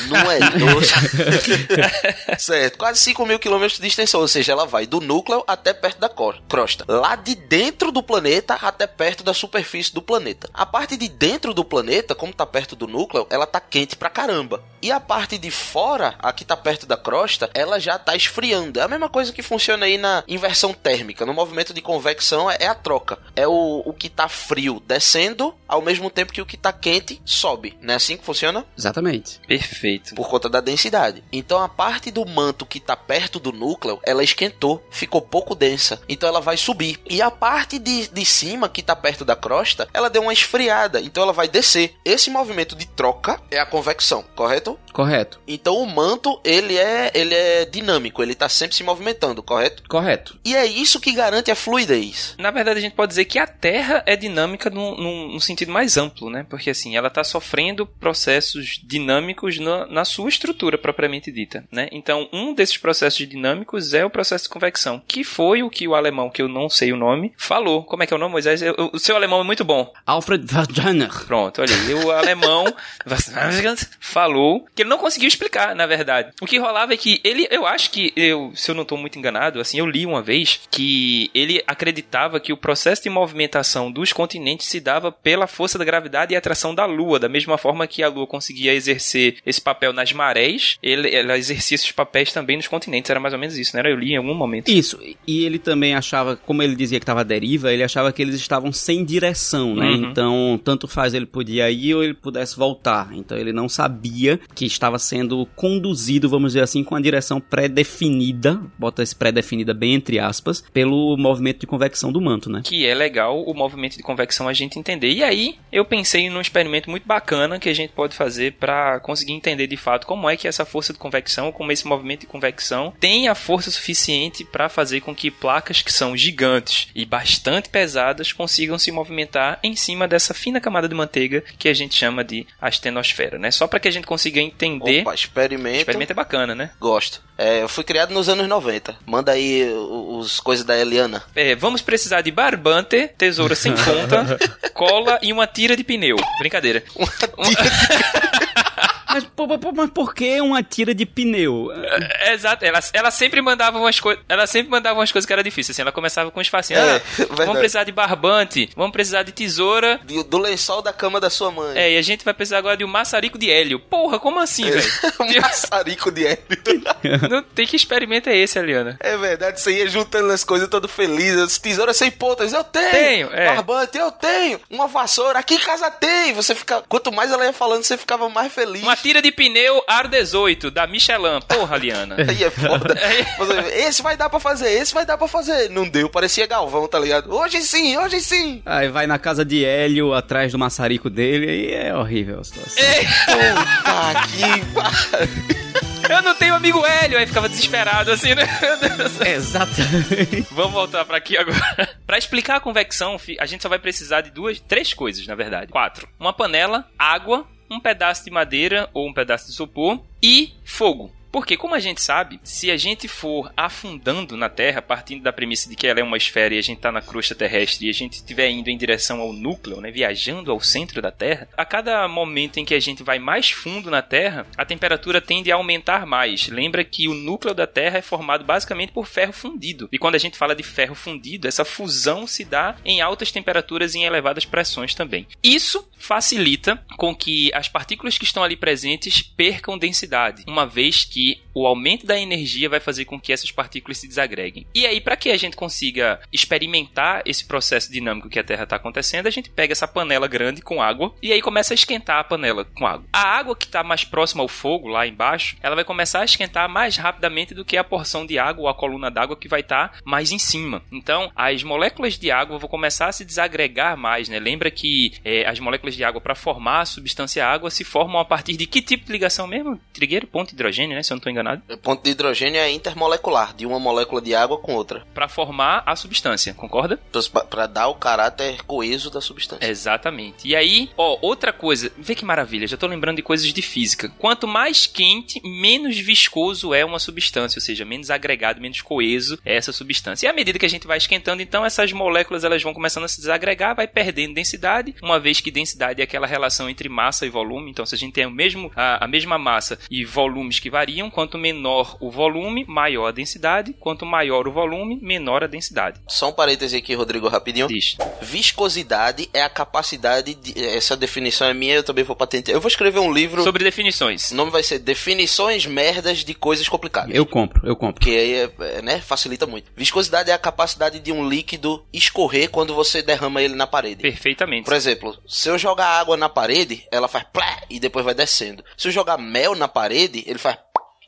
não é dois. certo, quase 5 mil quilômetros de extensão, ou seja, ela vai do núcleo até perto da crosta. Lá de dentro do planeta até perto da superfície do planeta. A parte de dentro do planeta, como tá perto do núcleo, ela tá quente pra caramba. E a parte de fora, a que tá perto da crosta, ela já tá esfriando. É a mesma coisa que funciona aí na inversão térmica. No movimento de convecção é, é a troca. É o, o que tá frio descendo, ao mesmo tempo que o que tá quente sobe. Não é assim que funciona? Exatamente. Perfeito. Por conta da densidade. Então a parte do manto que tá perto do núcleo, ela esquentou, ficou pouco densa. Então ela vai subir. E a parte de, de cima, que tá perto da crosta, ela deu uma esfriada. Então ela vai descer. Esse movimento de troca é a convecção, correto? Correto. Então o manto, ele é, ele é dinâmico, ele tá sempre se movimentando, correto? Correto. E é isso que garante a fluidez. Na verdade, a gente pode dizer que a Terra é dinâmica num, num- num sentido mais amplo, né? Porque assim, ela está sofrendo processos dinâmicos na, na sua estrutura propriamente dita, né? Então, um desses processos dinâmicos é o processo de convecção, que foi o que o alemão, que eu não sei o nome, falou. Como é que é o nome, Moisés? Eu- O seu alemão é muito bom. Alfred Wegener. Pronto, olha aí. O alemão falou que ele não conseguiu explicar, na verdade. O que rolava é que ele, eu acho que, eu, se eu não estou muito enganado, assim, eu li uma vez que ele acreditava que o processo de movimentação dos continentes se dava pela força da gravidade e atração da Lua, da mesma forma que a Lua conseguia exercer esse papel nas marés, ele, ela exercia esses papéis também nos continentes. Era mais ou menos isso, né? Eu li em algum momento. Isso, e ele também achava, como ele dizia que estava à deriva, ele achava que eles estavam sem direção, né? Uhum. Então, tanto faz ele podia ir ou ele pudesse voltar. Então, ele não sabia que estava sendo conduzido, vamos dizer assim, com a direção pré-definida, bota esse pré-definida bem entre aspas, pelo movimento de convecção do manto, né? que é legal o movimento de convecção a gente entender. E aí eu pensei num experimento muito bacana que a gente pode fazer para conseguir entender de fato como é que essa força de convecção, como esse movimento de convecção tem a força suficiente para fazer com que placas que são gigantes e bastante pesadas consigam se movimentar em cima dessa fina camada de manteiga que a gente chama de astenosfera, né? Só para que a gente consiga entender. Opa, experimento. Experimento é bacana, né? Gosto. É, eu fui criado nos anos 90. Manda aí os, coisas da Eliana. É, vamos precisar de barbante, tesoura sem ponta, cola e uma tira de pneu. Brincadeira. Uma tira Mas, pô, pô, mas por que uma tira de pneu? É, exato, ela, ela sempre mandava umas coisas. Ela sempre mandava umas coisas que era difícil. Assim, ela começava com os facinhos. É, ah, vamos verdade. precisar de barbante, vamos precisar de tesoura. do, do lençol da cama da sua mãe. É, e a gente vai precisar agora de um maçarico de hélio. Porra, como assim, velho? um maçarico de hélio. Não tem que experimento é esse, Aliana? É verdade, você ia juntando as coisas todo feliz. As tesouras sem pontas, eu tenho. Tenho, é. Barbante, eu tenho. Uma vassoura, aqui em casa tem. Você fica. Quanto mais ela ia falando, você ficava mais feliz. Uma tira de pneu Ar 18 da Michelin. Porra, Aliana. Aí é foda. Esse vai dar pra fazer, esse vai dar pra fazer. Não deu, parecia Galvão, tá ligado? Hoje sim, hoje sim. Aí vai na casa de Hélio, atrás do maçarico dele, e é horrível a situação. Puta que. Eu não tenho amigo Hélio. Aí ficava desesperado assim, né? Exatamente. Vamos voltar pra aqui agora. Pra explicar a convecção, a gente só vai precisar de duas, três coisas, na verdade. Quatro. Uma panela, água, um pedaço de madeira ou um pedaço de isopor e fogo. Porque, como a gente sabe, se a gente for afundando na Terra, partindo da premissa de que ela é uma esfera e a gente está na crosta terrestre e a gente estiver indo em direção ao núcleo, né, viajando ao centro da Terra, a cada momento em que a gente vai mais fundo na Terra, a temperatura tende a aumentar mais. Lembra que o núcleo da Terra é formado basicamente por ferro fundido. E quando a gente fala de ferro fundido, essa fusão se dá em altas temperaturas e em elevadas pressões também. Isso facilita com que as partículas que estão ali presentes percam densidade, uma vez que o aumento da energia vai fazer com que essas partículas se desagreguem. E aí, para que a gente consiga experimentar esse processo dinâmico que a Terra está acontecendo, a gente pega essa panela grande com água e aí começa a esquentar a panela com água. A água que está mais próxima ao fogo, lá embaixo, ela vai começar a esquentar mais rapidamente do que a porção de água ou a coluna d'água que vai estar mais em cima. Então, as moléculas de água vão começar a se desagregar mais, né? Lembra que é, as moléculas de água, para formar a substância água, se formam a partir de que tipo de ligação mesmo? Trigueiro, ponto hidrogênio, né? Se não estou enganado. O ponto de hidrogênio é intermolecular, de uma molécula de água com outra. Para formar a substância, concorda? Pra dar o caráter coeso da substância. Exatamente. E aí, ó, outra coisa, vê que maravilha, já tô lembrando de coisas de física. Quanto mais quente, menos viscoso é uma substância, ou seja, menos agregado, menos coeso é essa substância. E à medida que a gente vai esquentando, então essas moléculas elas vão começando a se desagregar, vai perdendo densidade, uma vez que densidade é aquela relação entre massa e volume. Então, se a gente tem o mesmo, a, a mesma massa e volumes que variam, quanto menor o volume, maior a densidade, quanto maior o volume, menor a densidade. Só um parêntese aqui, Rodrigo, rapidinho. Diz. Viscosidade é a capacidade de. Essa definição é minha, eu também vou patentear. Eu vou escrever um livro. Sobre definições. O nome vai ser Definições Merdas de Coisas Complicadas. Eu compro, eu compro. Que aí é, é, né, facilita muito. Viscosidade é a capacidade de um líquido escorrer quando você derrama ele na parede. Perfeitamente. Por exemplo, se eu jogar água na parede, ela faz plá e depois vai descendo. Se eu jogar mel na parede, ele faz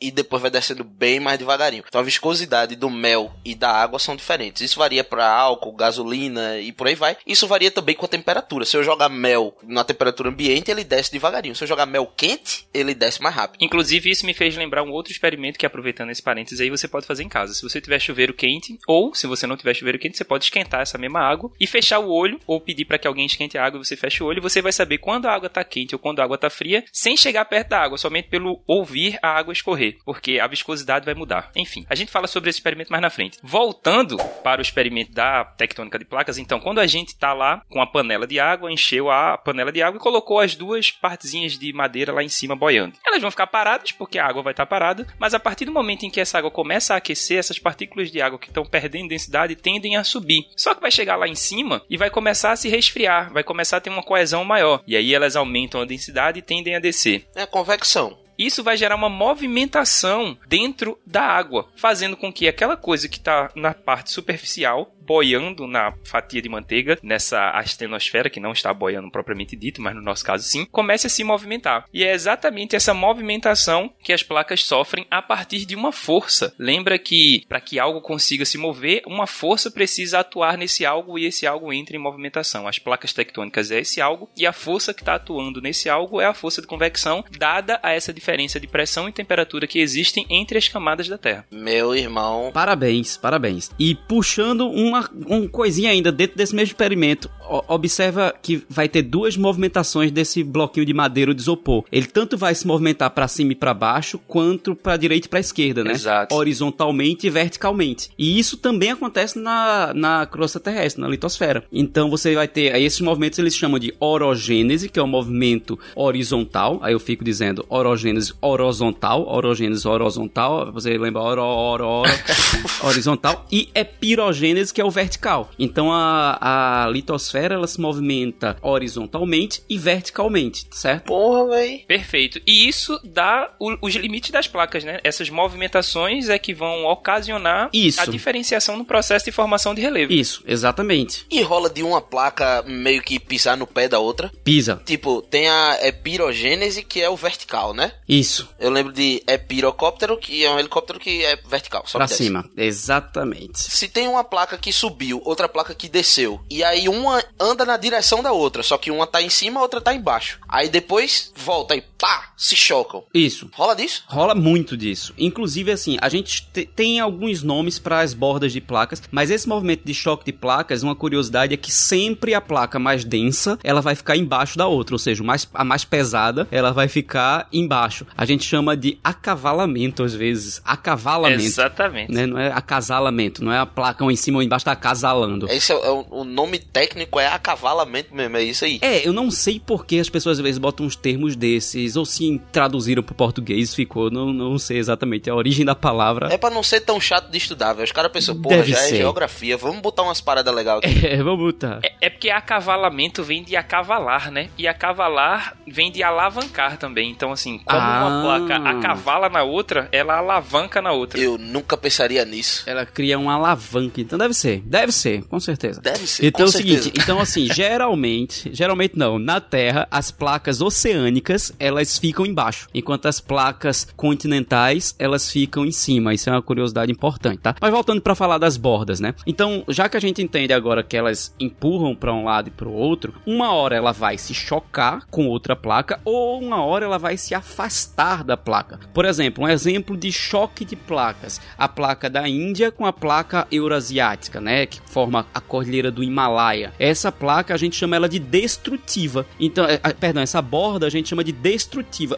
e depois vai descendo bem mais devagarinho. Então a viscosidade do mel e da água são diferentes. Isso varia para álcool, gasolina e por aí vai. Isso varia também com a temperatura. Se eu jogar mel na temperatura ambiente, ele desce devagarinho. Se eu jogar mel quente, ele desce mais rápido. Inclusive, isso me fez lembrar um outro experimento que, aproveitando esse parênteses aí, você pode fazer em casa. Se você tiver chuveiro quente, ou se você não tiver chuveiro quente, você pode esquentar essa mesma água e fechar o olho, ou pedir para que alguém esquente a água e você feche o olho. Você vai saber quando a água está quente ou quando a água está fria, sem chegar perto da água, somente pelo ouvir a água escorrer, porque a viscosidade vai mudar. Enfim, a gente fala sobre esse experimento mais na frente. Voltando para o experimento da tectônica de placas, então, quando a gente está lá com a panela de água, encheu a panela de água e colocou as duas partezinhas de madeira lá em cima boiando. Elas vão ficar paradas porque a água vai estar parada, mas a partir do momento em que essa água começa a aquecer, essas partículas de água que estão perdendo densidade tendem a subir. Só que vai chegar lá em cima e vai começar a se resfriar, vai começar a ter uma coesão maior. E aí elas aumentam a densidade e tendem a descer. É a convecção. Isso vai gerar uma movimentação dentro da água, fazendo com que aquela coisa que está na parte superficial boiando na fatia de manteiga, nessa astenosfera, que não está boiando propriamente dito, mas no nosso caso sim, comece a se movimentar. E é exatamente essa movimentação que as placas sofrem a partir de uma força. Lembra que para que algo consiga se mover, uma força precisa atuar nesse algo e esse algo entra em movimentação. As placas tectônicas é esse algo e a força que está atuando nesse algo é a força de convecção, dada a essa diferença de pressão e temperatura que existem entre as camadas da Terra. Meu irmão. Parabéns, parabéns. E puxando uma, um coisinha ainda dentro desse mesmo experimento, o- observa que vai ter duas movimentações desse bloquinho de madeira de isopor. Ele tanto vai se movimentar para cima e para baixo, quanto para direita e para esquerda, né? Exato. Horizontalmente e verticalmente. E isso também acontece na, na crosta terrestre, na litosfera. Então você vai ter aí esses movimentos eles chamam de orogênese, que é o movimento horizontal. Aí eu fico dizendo orogênese horizontal, orogênese horizontal. Você lembra oro, oro, oro, horizontal e epirogênese, que é o vertical. Então a, a litosfera ela se movimenta horizontalmente e verticalmente, certo? Porra, véi. Perfeito. E isso dá o- os limites das placas, né? Essas movimentações é que vão ocasionar Isso. a diferenciação no processo de formação de relevo. Isso, exatamente. E rola de uma placa meio que pisar no pé da outra. Pisa. Tipo, tem a epirogênese, que é o vertical, né? Isso. Eu lembro de epirocóptero, que é um helicóptero que é vertical, só Pra cima. Exatamente. Se tem uma placa que subiu, outra placa que desceu, e aí uma anda na direção da outra, só que uma tá em cima, a outra tá embaixo. Aí depois volta e pá, se chocam. Isso. Rola disso? Rola muito disso. Inclusive, assim, a gente te- tem alguns nomes para as bordas de placas, mas esse movimento de choque de placas, uma curiosidade é que sempre a placa mais densa, ela vai ficar embaixo da outra, ou seja, mais, a mais pesada, ela vai ficar embaixo. A gente chama de acavalamento às vezes, acavalamento. Exatamente. Né? Não é acasalamento, não é a placa um em cima ou embaixo tá acasalando. Esse é, é o, o nome técnico é acavalamento mesmo, é isso aí. É, eu não sei por que as pessoas às vezes botam uns termos desses, ou se traduziram pro português, ficou, não, não sei exatamente a origem da palavra. É pra não ser tão chato de estudar, velho. Os caras pensam, porra, Deve já ser. é geografia, vamos botar umas paradas legais aqui. É, vamos botar. É, é porque acavalamento vem de acavalar, né? E acavalar vem de alavancar também. Então, assim, como Ah. uma placa acavala na outra, ela alavanca na outra. Eu nunca pensaria nisso. Ela cria uma alavanca, então deve ser, deve ser, com certeza. Deve ser, Então é o seguinte, então assim, geralmente, geralmente não, na Terra as placas oceânicas, elas ficam embaixo, enquanto as placas continentais, elas ficam em cima. Isso é uma curiosidade importante, tá? Mas voltando pra falar das bordas, né? Então, já que a gente entende agora que elas empurram pra um lado e pro outro, uma hora ela vai se chocar com outra placa ou uma hora ela vai se afastar da placa. Por exemplo, um exemplo de choque de placas, a placa da Índia com a placa eurasiática, né, que forma a cordilheira do Himalaia. Essa placa a gente chama ela de destrutiva. Então, é, perdão, essa borda a gente chama de destrutiva.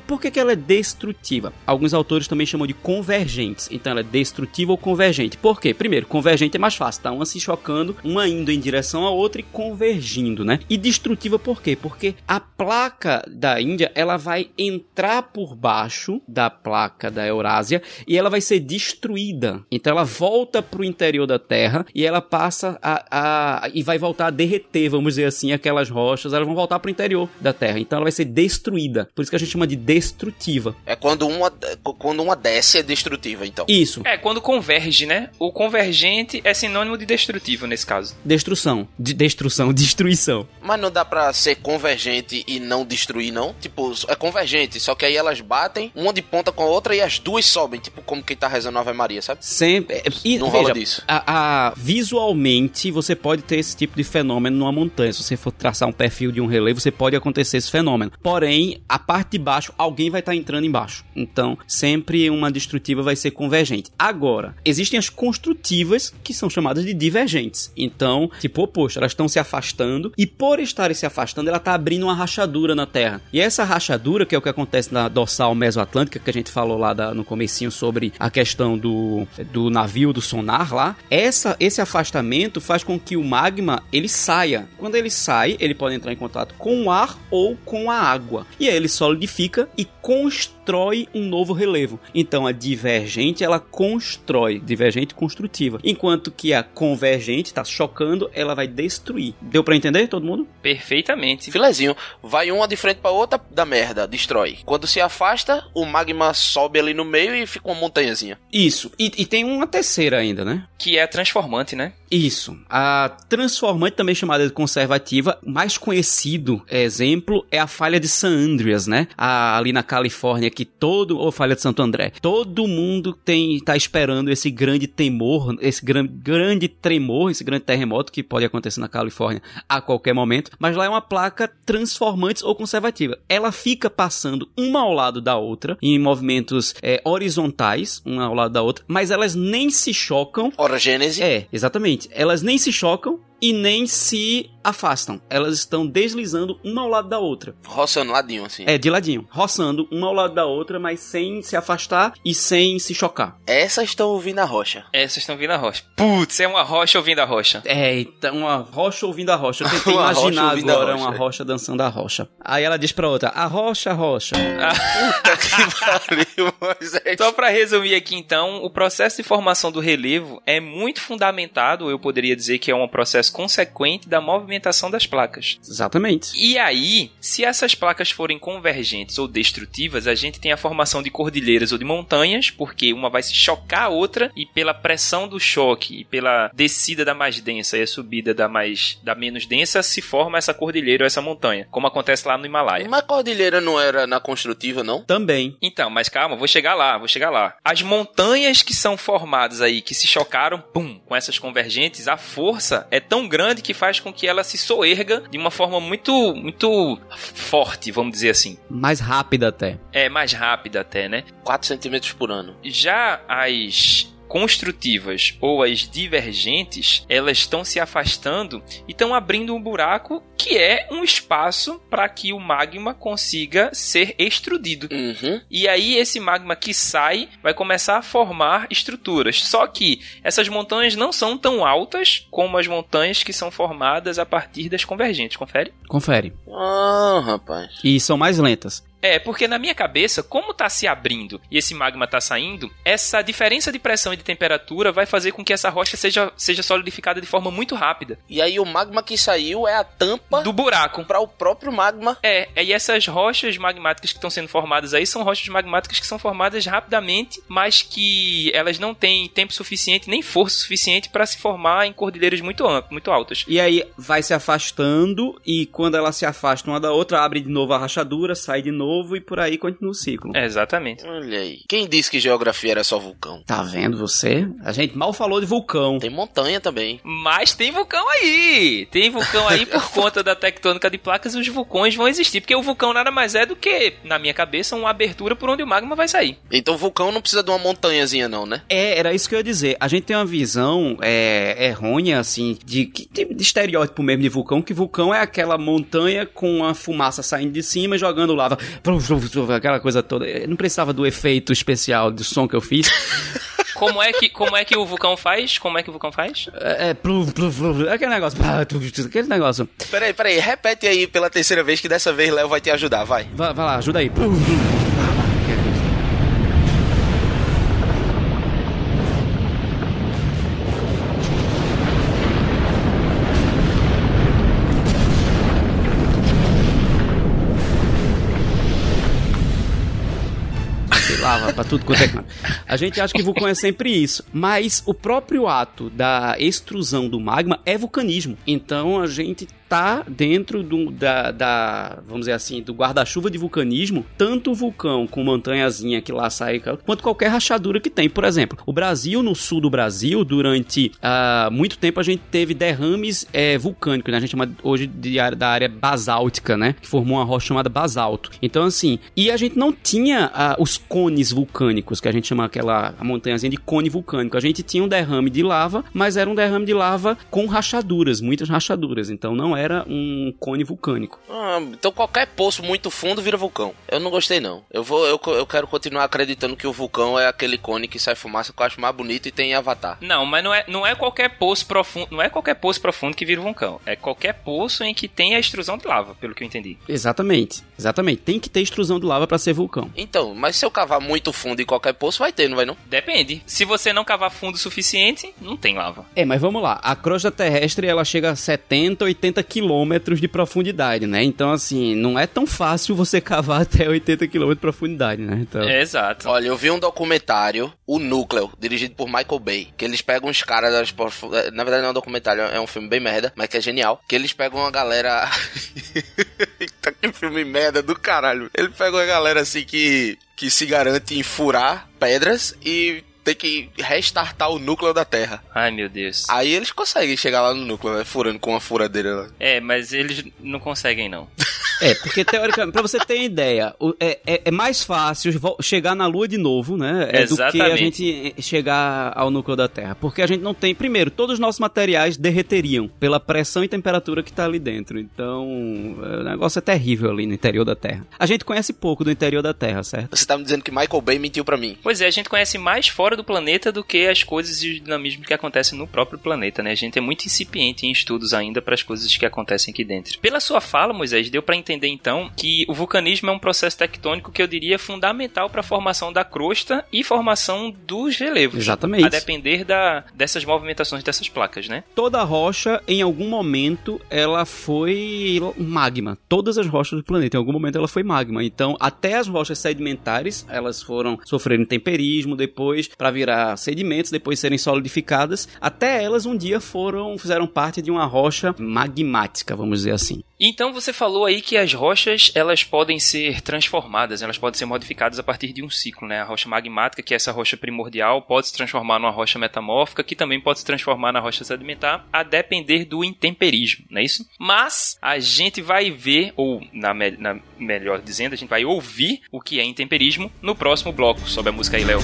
Por que, que ela é destrutiva? Alguns autores também chamam de convergentes. Então, ela é destrutiva ou convergente. Por quê? Primeiro, convergente é mais fácil, tá? Uma se chocando, uma indo em direção à outra e convergindo, né? E destrutiva por quê? Porque a placa da Índia, ela vai entrar por baixo da placa da Eurásia e ela vai ser destruída. Então ela volta pro interior da Terra e ela passa a, a e vai voltar a derreter, vamos dizer assim, aquelas rochas, elas vão voltar pro interior da Terra. Então ela vai ser destruída. Por isso que gente chama de destrutiva. É quando uma, quando uma desce é destrutiva, então. Isso. É, quando converge, né? O convergente é sinônimo de destrutivo nesse caso. Destrução. De destrução, destruição. Mas não dá pra ser convergente e não destruir, não? Tipo, é convergente, só que aí elas batem, uma de ponta com a outra e as duas sobem, tipo como quem tá rezando Ave Maria, sabe? Sempre. é, E, Não veja, rola disso. A, a- visualmente, você pode ter esse tipo de fenômeno numa montanha. Se você for traçar um perfil de um relevo, você pode acontecer esse fenômeno. Porém, a parte de baixo, alguém vai estar entrando embaixo. Então, sempre uma destrutiva vai ser convergente. Agora, existem as construtivas, que são chamadas de divergentes. Então, tipo oposto, elas estão se afastando e por estarem se afastando, ela está abrindo uma rachadura na Terra. E essa rachadura, que é o que acontece na dorsal mesoatlântica, que a gente falou lá da- no comecinho sobre a questão do, do navio, do sonar lá, essa, esse afastamento faz com que o magma ele saia. Quando ele sai, ele pode entrar em contato com o ar ou com a água. E aí ele solidifica e constrói destrói um novo relevo. Então a divergente ela constrói, divergente construtiva, enquanto que a convergente está chocando, ela vai destruir. Deu para entender todo mundo? Perfeitamente. Filezinho, vai uma de frente pra outra, da merda, destrói. Quando se afasta, o magma sobe ali no meio e fica uma montanhazinha. Isso. E, e tem uma terceira ainda, né? Que é a transformante, né? Isso. A transformante, também chamada de conservativa, mais conhecido exemplo é a falha de San Andreas, né? A- ali na Califórnia, que todo. Ou falha de Santo André. Todo mundo tem tá esperando esse grande temor, esse gran, grande tremor, esse grande terremoto que pode acontecer na Califórnia a qualquer momento. Mas lá é uma placa transformante ou conservativa. Ela fica passando uma ao lado da outra, em movimentos é, horizontais, uma ao lado da outra, mas elas nem se chocam Orogênese. é, exatamente. Elas nem se chocam e nem se afastam. Elas estão deslizando uma ao lado da outra. Roçando ladinho, assim. É, de ladinho. Roçando uma ao lado da outra, mas sem se afastar e sem se chocar. Essas estão ouvindo a rocha. Essas estão vindo a rocha. Putz, é uma rocha ouvindo a rocha. É, então uma rocha ouvindo a rocha. Eu tentei imaginar ouvindo a agora rocha. uma rocha dançando a rocha. Aí ela diz pra outra, a rocha, a rocha. Puta que pariu, Moisés. Só para resumir aqui então, o processo de formação do relevo é muito fundamentado, eu poderia dizer que é um processo consequente da movimentação das placas. Exatamente. E aí, se essas placas forem convergentes ou destrutivas, a gente tem a formação de cordilheiras ou de montanhas, porque uma vai se chocar a outra e pela pressão do choque e pela descida da mais densa e a subida da mais da menos densa se forma essa cordilheira ou essa montanha, como acontece lá no Himalaia. Mas a cordilheira não era na construtiva, não? Também. Então, mas calma, vou chegar lá, vou chegar lá. As montanhas que são formadas aí, que se chocaram, pum, com essas convergentes, a força é tão grande que faz com que ela se soerga de uma forma muito, muito forte, vamos dizer assim. Mais rápida até. É mais rápida até, né? 4 centímetros por ano. Já as construtivas ou as divergentes, elas estão se afastando e estão abrindo um buraco que é um espaço para que o magma consiga ser extrudido. Uhum. E aí esse magma que sai vai começar a formar estruturas. Só que essas montanhas não são tão altas como as montanhas que são formadas a partir das convergentes, confere? Confere. Ah, rapaz. E são mais lentas. É, porque na minha cabeça, como tá se abrindo e esse magma tá saindo, essa diferença de pressão e de temperatura vai fazer com que essa rocha seja, seja solidificada de forma muito rápida. E aí o magma que saiu é a tampa Do buraco. para o próprio magma. É, e essas rochas magmáticas que estão sendo formadas aí são rochas magmáticas que são formadas rapidamente, mas que elas não têm tempo suficiente nem força suficiente para se formar em cordilheiras muito amplas, muito altas. E aí vai se afastando e quando ela se afasta uma da outra, abre de novo a rachadura, sai de novo e por aí continua o ciclo. É, exatamente. Olha aí. Quem disse que geografia era só vulcão? Tá vendo você? A gente mal falou de vulcão. Tem montanha também. Mas tem vulcão aí! Tem vulcão aí por conta da tectônica de placas, os vulcões vão existir. Porque o vulcão nada mais é do que, na minha cabeça, uma abertura por onde o magma vai sair. Então vulcão não precisa de uma montanhazinha, não, né? É, era isso que eu ia dizer. A gente tem uma visão é, errônea, assim, de, que- de, de estereótipo mesmo de vulcão, que vulcão é aquela montanha com a fumaça saindo de cima e jogando lava. Aquela coisa toda. Eu Não precisava do efeito especial do som que eu fiz. Como é que, como é que o vulcão faz? Como é que o vulcão faz? É, é, plu, plu, plu, aquele negócio. Aquele negócio. Peraí, peraí, repete aí pela terceira vez que dessa vez Léo vai te ajudar, vai. Vai, vai lá, ajuda aí. Plu, plu. Pra tudo quanto é canto. A gente acha que vulcão é sempre isso, mas o próprio ato da extrusão do magma é vulcanismo. Então a gente tá dentro do, da, da, vamos dizer assim, do guarda-chuva de vulcanismo, tanto o vulcão com montanhazinha que lá sai, quanto qualquer rachadura que tem. Por exemplo, o Brasil, no sul do Brasil, durante ah, muito tempo a gente teve derrames eh, vulcânicos, né? A gente chama hoje de, da área basáltica, né? Que formou uma rocha chamada basalto. Então, assim, e a gente não tinha ah, os cones vulcânicos, que a gente chama aquela montanhazinha de cone vulcânico. A gente tinha um derrame de lava, mas era um derrame de lava com rachaduras, muitas rachaduras. Então não era um cone vulcânico. Ah, então qualquer poço muito fundo vira vulcão. Eu não gostei não. Eu vou, eu, eu quero continuar acreditando que o vulcão é aquele cone que sai fumaça que eu acho mais bonito e tem Avatar. Não, mas não é, não é qualquer poço profundo, não é qualquer poço profundo que vira um vulcão. É qualquer poço em que tem a extrusão de lava, pelo que eu entendi. Exatamente, exatamente. Tem que ter extrusão de lava para ser vulcão. Então, mas se eu cavar muito fundo em qualquer poço, vai ter, não vai não? Depende. Se você não cavar fundo o suficiente, não tem lava. É, mas vamos lá. A crosta terrestre ela chega a 70, 80 quilômetros de profundidade, né? Então, assim, não é tão fácil você cavar até 80 quilômetros de profundidade, né? Então... É, exato. Olha, eu vi um documentário, O Núcleo, dirigido por Michael Bay, que eles pegam uns caras das profu- eh, Na verdade, não é um documentário, é um filme bem merda, mas que é genial. Que eles pegam uma galera. Eita, que filme merda do caralho. Ele pega uma galera assim que. que se garante em furar pedras e tem que restartar o núcleo da Terra. Ai, meu Deus. Aí eles conseguem chegar lá no núcleo, né? Furando com uma furadeira lá. É, mas eles não conseguem, não. É, porque teoricamente, pra você ter ideia, é, é- é mais fácil chegar na Lua de novo, né? É, do que a Exatamente. gente eh, chegar ao núcleo da Terra. Porque a gente não tem. Primeiro, todos os nossos materiais derreteriam pela pressão e temperatura que tá ali dentro. Então, é, o negócio é terrível ali no interior da Terra. A gente conhece pouco do interior da Terra, certo? Você tá me dizendo que Michael Bay mentiu pra mim. Pois é, a gente conhece mais fora do planeta do que as coisas e o dinamismo que acontecem no próprio planeta, né? A gente é muito incipiente em estudos ainda para as coisas que acontecem aqui dentro. Pela sua fala, Moisés, deu para entender então que o vulcanismo é um processo tectônico que eu diria fundamental para a formação da crosta e formação dos relevos. Exatamente. A depender da, dessas movimentações dessas placas, né? Toda rocha, em algum momento, ela foi magma. Todas as rochas do planeta, em algum momento, ela foi magma. Então, até as rochas sedimentares, elas foram sofrendo temperismo depois para virar sedimentos, depois serem solidificadas. Até elas um dia foram fizeram parte de uma rocha magmática, vamos dizer assim. Então você falou aí que as rochas elas podem ser transformadas, elas podem ser modificadas a partir de um ciclo, né? A rocha magmática, que é essa rocha primordial, pode se transformar numa rocha metamórfica, que também pode se transformar na rocha sedimentar, a depender do intemperismo, não é isso? Mas a gente vai ver, ou na, me- na melhor dizendo, a gente vai ouvir o que é intemperismo no próximo bloco. Sobe a música aí, Léo.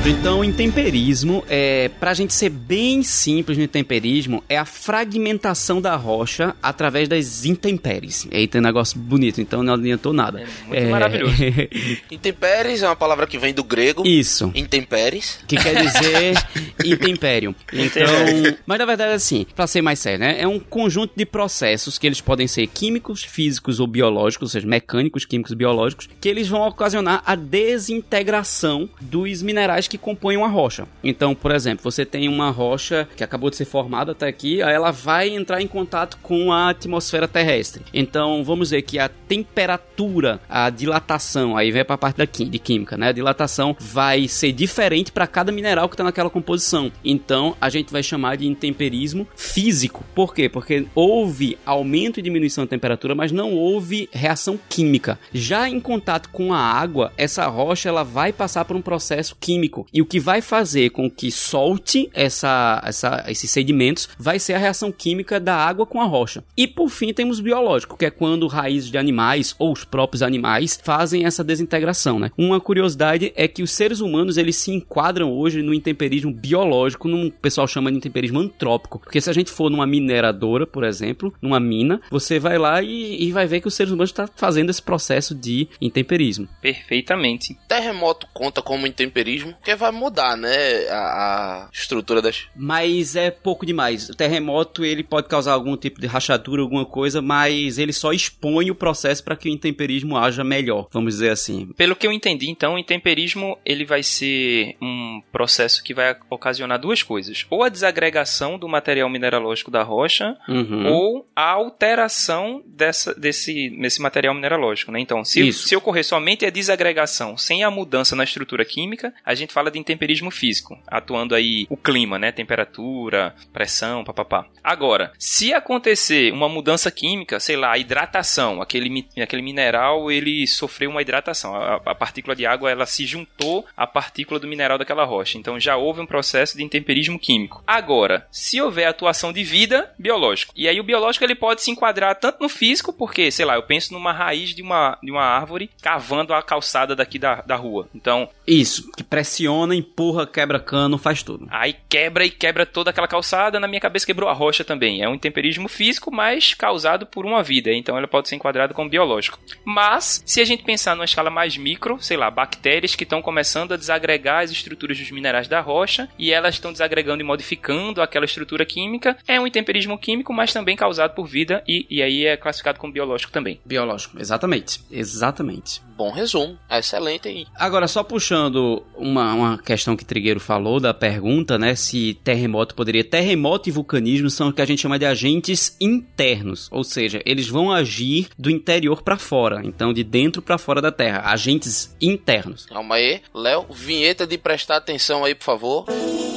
Pronto, então intemperismo, é, pra gente ser bem simples no intemperismo, é a fragmentação da rocha através das intempéries. Eita, negócio bonito, então não adiantou nada. É muito maravilhoso. Intempéries é uma palavra que vem do grego. Isso. Intempéries. que quer dizer intempério. Então, mas na verdade assim, pra ser mais sério, né, é um conjunto de processos que eles podem ser químicos, físicos ou biológicos, ou seja, mecânicos, químicos, biológicos, que eles vão ocasionar a desintegração dos minerais que compõem uma rocha. Então, por exemplo, você tem uma rocha que acabou de ser formada até aqui, aí ela vai entrar em contato com a atmosfera terrestre. Então, vamos dizer que a temperatura, a dilatação, aí vem para a parte da de química, né? A dilatação vai ser diferente para cada mineral que está naquela composição. Então, a gente vai chamar de intemperismo físico. Por quê? Porque houve aumento e diminuição da temperatura, mas não houve reação química. Já em contato com a água, essa rocha ela vai passar por um processo químico. E o que vai fazer com que solte essa, essa- esses sedimentos vai ser a reação química da água com a rocha. E por fim temos biológico, que é quando raízes de animais ou os próprios animais fazem essa desintegração, né? Uma curiosidade é que os seres humanos eles se enquadram hoje no intemperismo biológico, num o pessoal chama de intemperismo antrópico. Porque se a gente for numa mineradora, por exemplo, numa mina, você vai lá e, e vai ver que os seres humanos estão fazendo esse processo de intemperismo. Perfeitamente. Terremoto conta como intemperismo, porque vai mudar, né? A, a estrutura das. Mas é pouco demais. O terremoto ele pode causar algum tipo de rachadura, alguma coisa, mas ele só expõe o processo para que o intemperismo haja melhor, vamos dizer assim. Pelo que eu entendi, então, o intemperismo ele vai ser um processo que vai ocasionar duas coisas: ou a desagregação do material mineralógico da rocha, Uhum. ou a alteração dessa, desse, desse material mineralógico. Né? Então, se, Isso. se ocorrer somente a desagregação sem a mudança na estrutura química, a gente fala de intemperismo físico, atuando aí o clima, né? Temperatura, pressão, papapá. Agora, se acontecer uma mudança química, sei lá, a hidratação, aquele, aquele mineral ele sofreu uma hidratação, a, a partícula de água ela se juntou à partícula do mineral daquela rocha, então já houve um processo de intemperismo químico. Agora, se houver atuação de vida, biológico. E aí o biológico ele pode se enquadrar tanto no físico, porque, sei lá, eu penso numa raiz de uma, de uma árvore cavando a calçada daqui da, da rua. Então, Isso, que pressiona, empurra, quebra cano, faz tudo. Aí quebra e quebra toda aquela calçada. Na minha cabeça quebrou a rocha também. É um intemperismo físico, mas causado por uma vida. Então ela pode ser enquadrada como biológico. Mas, se a gente pensar numa escala mais micro, sei lá, bactérias que estão começando a desagregar as estruturas dos minerais da rocha e elas estão desagregando e modificando aquela estrutura química, é um intemperismo químico, mas também causado por vida e, e aí é classificado como biológico também. Biológico, exatamente. Exatamente. Bom resumo. Excelente aí. Agora, só puxando uma, uma questão que Trigueiro falou da pergunta, né? Se terremoto poderia. Terremoto e vulcanismo são o que a gente chama de agentes internos, ou seja, eles vão agir do interior pra fora, então de dentro pra fora da Terra, agentes internos. Calma aí. Léo, vinheta de prestar atenção aí, por favor. Presta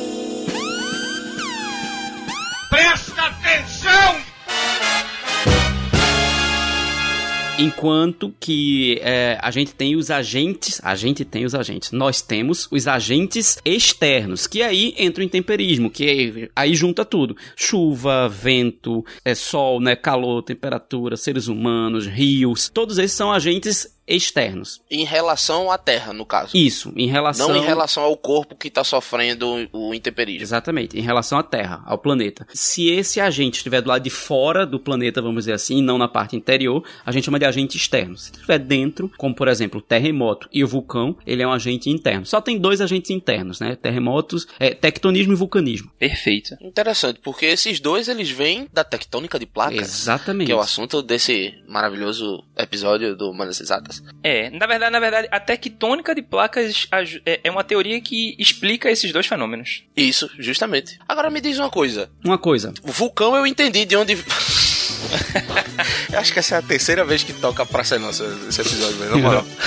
Enquanto que é, a gente tem os agentes, a gente tem os agentes, nós temos os agentes externos, que aí entra o intemperismo, que aí junta tudo: chuva, vento, é, sol, né, calor, temperatura, seres humanos, rios, todos esses são agentes externos. Em relação à Terra, no caso. Isso, em relação Não em relação ao corpo que tá sofrendo o intemperismo. Exatamente, em relação à Terra, ao planeta. Se esse agente estiver do lado de fora do planeta, vamos dizer assim, e não na parte interior, a gente chama de agente externo. Se estiver dentro, como por exemplo o terremoto e o vulcão, ele é um agente interno. Só tem dois agentes internos, né? Terremotos, é, tectonismo e vulcanismo. Perfeito. Interessante, porque esses dois eles vêm da tectônica de placas. Exatamente. Que é o assunto desse maravilhoso episódio do Manas Exatas. É, na verdade, na verdade, a tectônica de placas é é uma teoria que explica esses dois fenômenos. Isso, justamente. Agora me diz uma coisa. Uma coisa. O vulcão eu entendi de onde. eu acho que essa é a terceira vez que toca a Praça é Nossa esse episódio, velho. Na moral.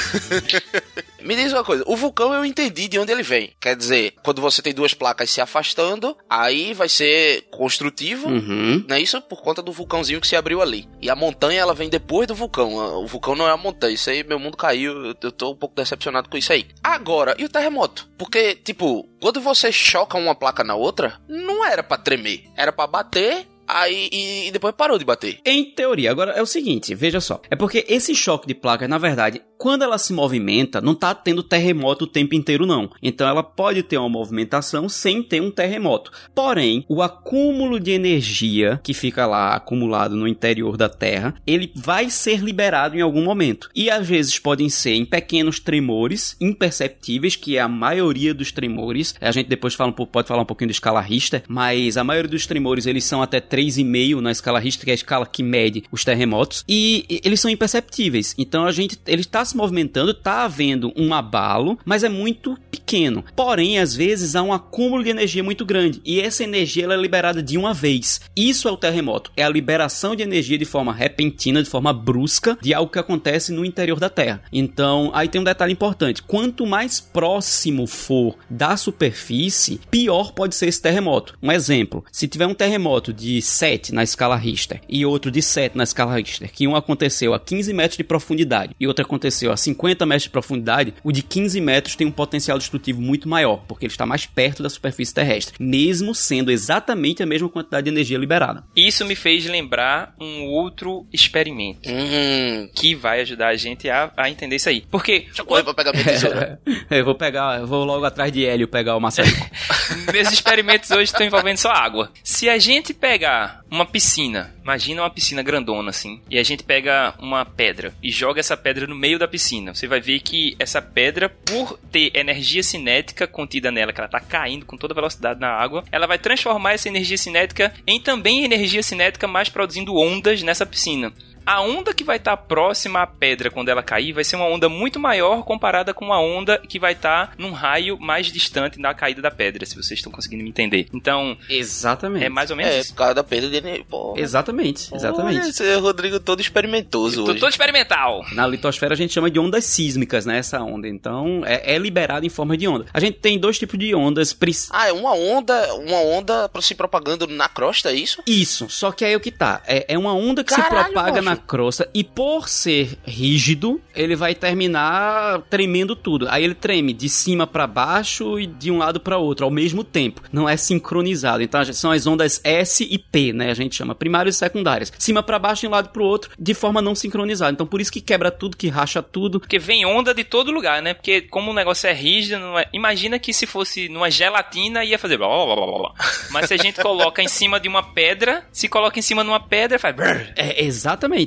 Me diz uma coisa, o vulcão eu entendi de onde ele vem. Quer dizer, quando você tem duas placas se afastando, aí vai ser construtivo, Uhum. não é isso? Por conta do vulcãozinho que se abriu ali. E a montanha, ela vem depois do vulcão. O vulcão não é a montanha. Isso aí, meu mundo caiu. Eu- Eu tô um pouco decepcionado com isso aí. Agora, e o terremoto? Porque, tipo, quando você choca uma placa na outra, não era pra tremer. Era pra bater, aí e, e depois parou de bater. Em teoria, agora é o seguinte, veja só. É porque esse choque de placas, na verdade, quando ela se movimenta, não tá tendo terremoto o tempo inteiro, não. Então ela pode ter uma movimentação sem ter um terremoto. Porém, o acúmulo de energia que fica lá acumulado no interior da Terra, ele vai ser liberado em algum momento. E às vezes podem ser em pequenos tremores imperceptíveis, que é a maioria dos tremores. A gente depois fala pode falar um pouquinho da escala Richter, mas a maioria dos tremores eles são até 3,5 na escala Richter, que é a escala que mede os terremotos, e eles são imperceptíveis. Então a gente, ele está se movimentando, está havendo um abalo, mas é muito pequeno. Porém, às vezes há um acúmulo de energia muito grande, e essa energia ela é liberada de uma vez. Isso é o terremoto, é a liberação de energia de forma repentina, de forma brusca, de algo que acontece no interior da Terra. Então, aí tem um detalhe importante: quanto mais próximo for da superfície, pior pode ser esse terremoto. Um exemplo: se tiver um terremoto de 7 na escala Richter e outro de 7 na escala Richter, que um aconteceu a 15 metros de profundidade e outro aconteceu a 50 metros de profundidade, o de 15 metros tem um potencial destrutivo muito maior, porque ele está mais perto da superfície terrestre, mesmo sendo exatamente a mesma quantidade de energia liberada. Isso me fez lembrar um outro experimento Hum, que vai ajudar a gente a, a entender isso aí. Porque deixa eu correr pra pegar minha tesoura. eu vou pegar, eu vou logo atrás de Hélio pegar o maçarico. meus experimentos hoje estão envolvendo só água. Se a gente pegar uma piscina, imagina uma piscina grandona assim, e a gente pega uma pedra e joga essa pedra no meio da piscina, você vai ver que essa pedra, por ter energia cinética contida nela, que ela tá caindo com toda velocidade na água, ela vai transformar essa energia cinética em também energia cinética, mas produzindo ondas nessa piscina. A onda que vai estar próxima à pedra quando ela cair vai ser uma onda muito maior comparada com uma onda que vai estar num raio mais distante da caída da pedra, se vocês estão conseguindo me entender. Então, Exatamente. é mais ou menos É, por causa da perda dele. Pô, Exatamente, exatamente. Olha, Esse é o Rodrigo todo experimentoso hoje. todo experimental. Na litosfera a gente chama de ondas sísmicas, né? Essa onda. Então, é, é liberado em forma de onda. A gente tem dois tipos de ondas. pris- Ah, é uma onda, uma onda se propagando na crosta, é isso? Isso, só que aí é o que tá. É, é uma onda que se Caralho, propaga macho. na crosta e por ser rígido, ele vai terminar tremendo tudo. Aí ele treme de cima pra baixo e de um lado pra outro ao mesmo tempo. Não é sincronizado. Então são as ondas S e P, né? A gente chama primárias e secundárias. Cima pra baixo de um lado pro outro, de forma não sincronizada. Então por isso que quebra tudo, que racha tudo. Porque vem onda de todo lugar, né? Porque como o negócio é rígido, é- imagina que se fosse numa gelatina ia fazer blá, blá, blá, blá, blá. Mas se a gente coloca em cima de uma pedra, se coloca em cima de uma pedra, faz. É, exatamente.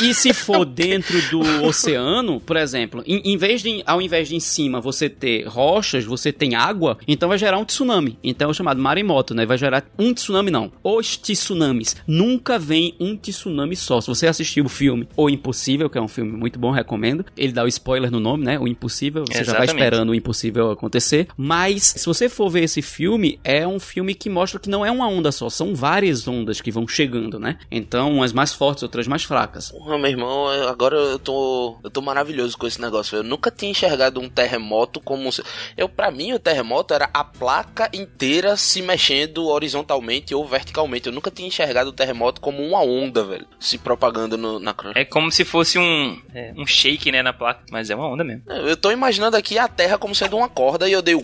E, e se for dentro do oceano, por exemplo, em, em vez de, ao invés de em cima você ter rochas, você tem água, então vai gerar um tsunami. Então é o chamado maremoto, né? Vai gerar um tsunami, não. Os tsunamis. Nunca vem um tsunami só. Se você assistiu o filme O Impossível, que é um filme muito bom, recomendo. Ele dá o spoiler no nome, né? O Impossível. Você já vai Exatamente. esperando o impossível acontecer. Mas, se você for ver esse filme, é um filme que mostra que não é uma onda só, são várias ondas que vão chegando, né? Então, umas mais fortes, outras mais fracas. Porra, meu irmão, agora eu tô. Eu tô maravilhoso com esse negócio. Eu nunca tinha enxergado um terremoto como. se- Eu, pra mim, o terremoto era a placa inteira se mexendo horizontalmente ou verticalmente. Eu nunca tinha enxergado o terremoto como uma onda, velho. Se propagando no- na crosta. É como se fosse um, é, um shake, né, na placa. Mas é uma onda mesmo. Eu tô imaginando aqui a Terra como sendo uma corda e eu dei o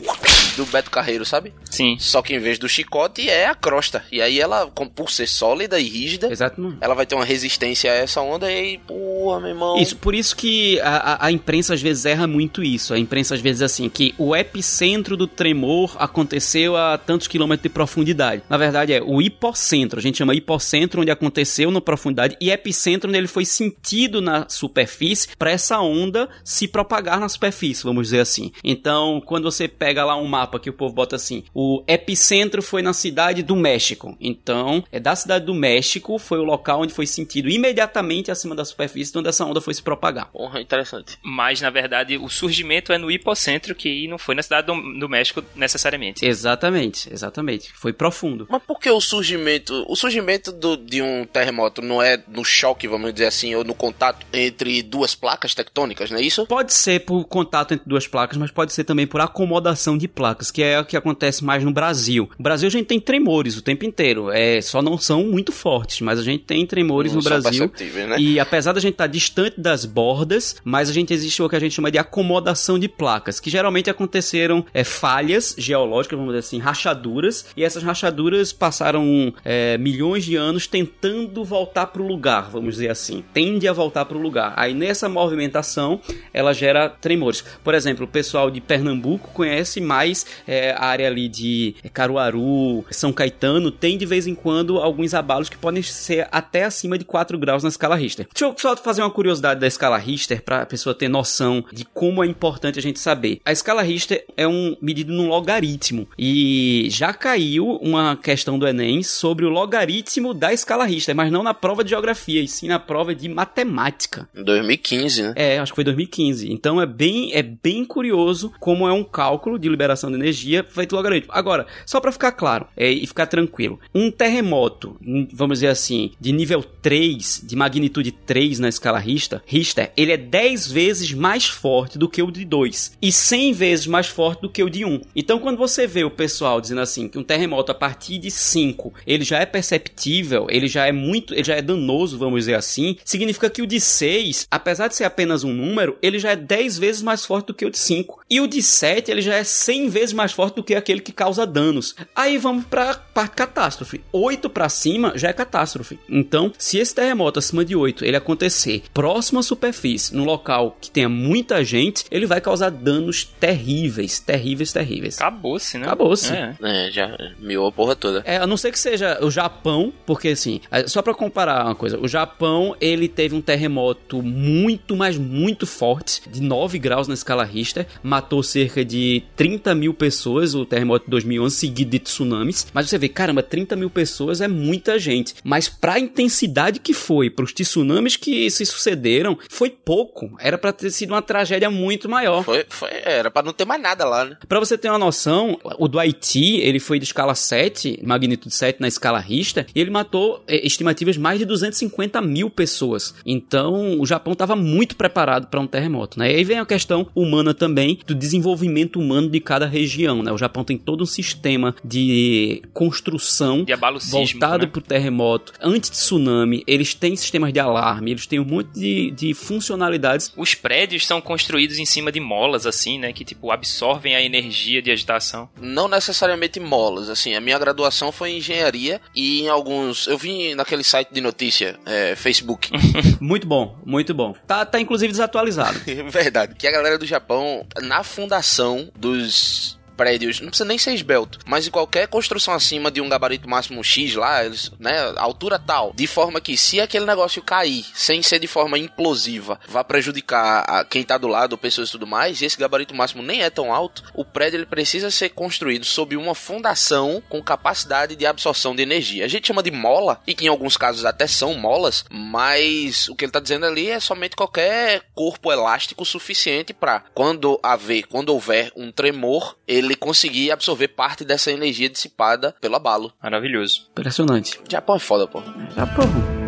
do Beto Carreiro, sabe? Sim. Só que em vez do chicote é a crosta. E aí ela, por ser sólida e rígida, Exato. não. ela vai ter uma resistência a essa onda e aí, porra, meu irmão. Isso, por isso que a, a- imprensa às vezes erra muito isso. A imprensa às vezes assim, que o epicentro do tremor aconteceu a tantos quilômetros de profundidade. Na verdade é o hipocentro. A gente chama hipocentro onde aconteceu na profundidade e epicentro onde ele foi sentido na superfície para essa onda se propagar na superfície, vamos dizer assim. Então, quando você pega lá um mapa que o povo bota assim, o epicentro foi na cidade do México. Então, é da cidade do México foi o local onde foi sentido imediatamente acima da superfície onde essa onda foi se propagar. Porra, interessante. Mas, na verdade, o surgimento é no hipocentro, que não foi na cidade do, do México necessariamente. Exatamente, exatamente. Foi profundo. Mas por que o surgimento. O surgimento do- de um terremoto não é no choque, vamos dizer assim, ou no contato entre duas placas tectônicas, não é isso? Pode ser por contato entre duas placas, mas pode ser também por acomodação de placas, que é o que acontece mais no Brasil. No Brasil a gente tem tremores o tempo inteiro, é, só não são muito fortes, mas a gente tem tremores Não no Brasil. Né? E apesar da gente estar distante das bordas, mas a gente existe o que a gente chama de acomodação de placas, que geralmente aconteceram é, falhas geológicas, vamos dizer assim, rachaduras, e essas rachaduras passaram é, milhões de anos tentando voltar para o lugar, vamos dizer assim, tende a voltar para o lugar. Aí nessa movimentação ela gera tremores. Por exemplo, o pessoal de Pernambuco conhece mais é, a área ali de Caruaru, São Caetano, tem de vez em quando alguns abalos que podem ser até acima de 4 graus na escala Richter. Deixa eu só fazer uma curiosidade da escala Richter para a pessoa ter noção de como é importante a gente saber. A escala Richter é um medido num logaritmo e já caiu uma questão do Enem sobre o logaritmo da escala Richter, mas não na prova de geografia, e sim na prova de matemática. Em 2015, né? É, acho que foi 2015. Então é bem, é bem curioso como é um cálculo de liberação de energia feito logaritmo. Agora, só para ficar claro é, e ficar tranquilo, um terremoto, hum, vamos dizer assim, de nível 3, de magnitude 3 na escala Richter, Richter, ele é 10 vezes mais forte do que o de 2 e 100 vezes mais forte do que o de 1. Então quando você vê o pessoal dizendo assim que um terremoto a partir de 5, ele já é perceptível, ele já é muito, ele já é danoso, vamos dizer assim, significa que o de 6, apesar de ser apenas um número, ele já é 10 vezes mais forte do que o de 5. E o de 7, ele já é 100 vezes mais forte do que aquele que causa danos. Aí vamos pra parte catástrofe. 8 pra cima já é catástrofe. Então, se esse terremoto acima de 8 ele acontecer próximo à superfície, num local que tenha muita gente, ele vai causar danos terríveis, terríveis, terríveis. Acabou-se, né? Acabou-se. É. É, já miou a porra toda. É, a não ser que seja o Japão, porque assim, é, só pra comparar uma coisa, o Japão, ele teve um terremoto muito, mas muito forte, de 9 graus na escala Richter, matou cerca de 30 mil pessoas, o terremoto de 2011, seguido de tsunamis, mas você vê, vê, caramba, 30 mil pessoas é muita gente. Mas pra intensidade que foi, pros tsunamis que se sucederam, foi pouco. Era pra ter sido uma tragédia muito maior. Foi, foi, era pra não ter mais nada lá, né? Pra você ter uma noção, o do Haiti, ele foi de escala 7, magnitude 7 na escala Richter, e ele matou é, estimativas mais de 250 mil pessoas. Então, o Japão estava muito preparado para um terremoto, né? E aí vem a questão humana também, do desenvolvimento humano de cada região, né? O Japão tem todo um sistema de construção De voltado né? pro terremoto. Antes de tsunami, eles têm sistemas de alarme, eles têm um monte de, de funcionalidades Os prédios são construídos em cima de molas, assim, né? Que, tipo, absorvem a energia de agitação. Não necessariamente molas, assim, a minha graduação foi em engenharia e em alguns... Eu vi naquele site de notícia, é, Facebook, muito bom, muito bom. Tá, tá inclusive desatualizado. Verdade. Que a galera do Japão, na fundação dos prédios, não precisa nem ser esbelto, mas em qualquer construção acima de um gabarito máximo X lá, né, altura tal, de forma que se aquele negócio cair, sem ser de forma implosiva, vá prejudicar a quem tá do lado, pessoas e tudo mais, e esse gabarito máximo nem é tão alto, o prédio ele precisa ser construído sob uma fundação com capacidade de absorção de energia. A gente chama de mola, e que em alguns casos até são molas, mas o que ele tá dizendo ali é somente qualquer corpo elástico suficiente para quando haver, quando houver um tremor, ele conseguir absorver parte dessa energia dissipada pelo abalo. Maravilhoso. Impressionante. Japão é foda, pô. Japão.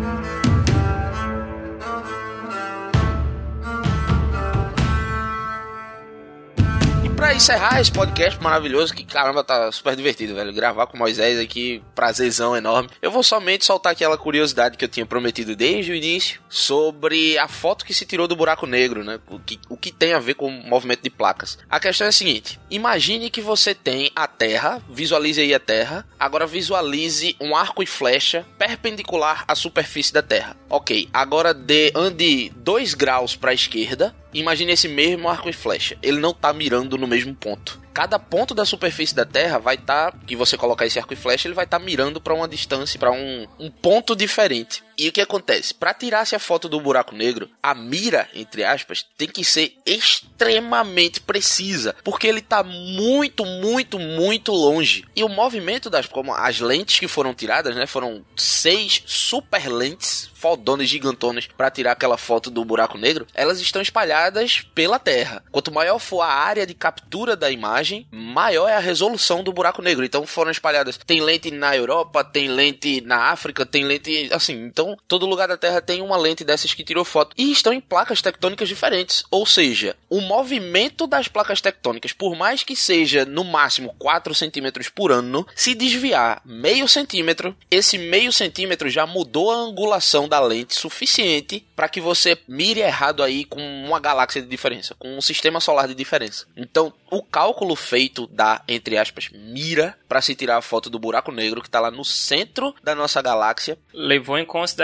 Pra encerrar esse podcast maravilhoso, que caramba, tá super divertido, velho. Gravar com o Moisés aqui, prazerzão enorme. Eu vou somente soltar aquela curiosidade que eu tinha prometido desde o início sobre a foto que se tirou do buraco negro, né? O que, o que tem a ver com o movimento de placas. A questão é a seguinte: imagine que você tem a Terra, visualize aí a Terra, agora visualize um arco e flecha perpendicular à superfície da Terra. Ok, agora dê, ande 2 graus para a esquerda Imagine esse mesmo arco e flecha. Ele não tá mirando no mesmo ponto. Cada ponto da superfície da Terra vai estar, que você colocar esse arco e flecha, ele vai estar mirando para uma distância, para um, um ponto diferente. E o que acontece? Para tirar-se a foto do buraco negro, a mira, entre aspas, tem que ser extremamente precisa, porque ele tá muito, muito, muito longe. E o movimento das, como as lentes que foram tiradas, né, foram seis super lentes fodonas gigantonas para tirar aquela foto do buraco negro, elas estão espalhadas pela Terra. Quanto maior for a área de captura da imagem, maior é a resolução do buraco negro. Então foram espalhadas. Tem lente na Europa, tem lente na África, tem lente assim. Então todo lugar da Terra tem uma lente dessas que tirou foto e estão em placas tectônicas diferentes. Ou seja, o movimento das placas tectônicas, por mais que seja no máximo 4 centímetros por ano, se desviar meio centímetro, esse meio centímetro já mudou a angulação da lente suficiente para que você mire errado aí com uma galáxia de diferença, com um sistema solar de diferença. Então, o cálculo feito da, entre aspas, mira para se tirar a foto do buraco negro que está lá no centro da nossa galáxia. Levou em consideração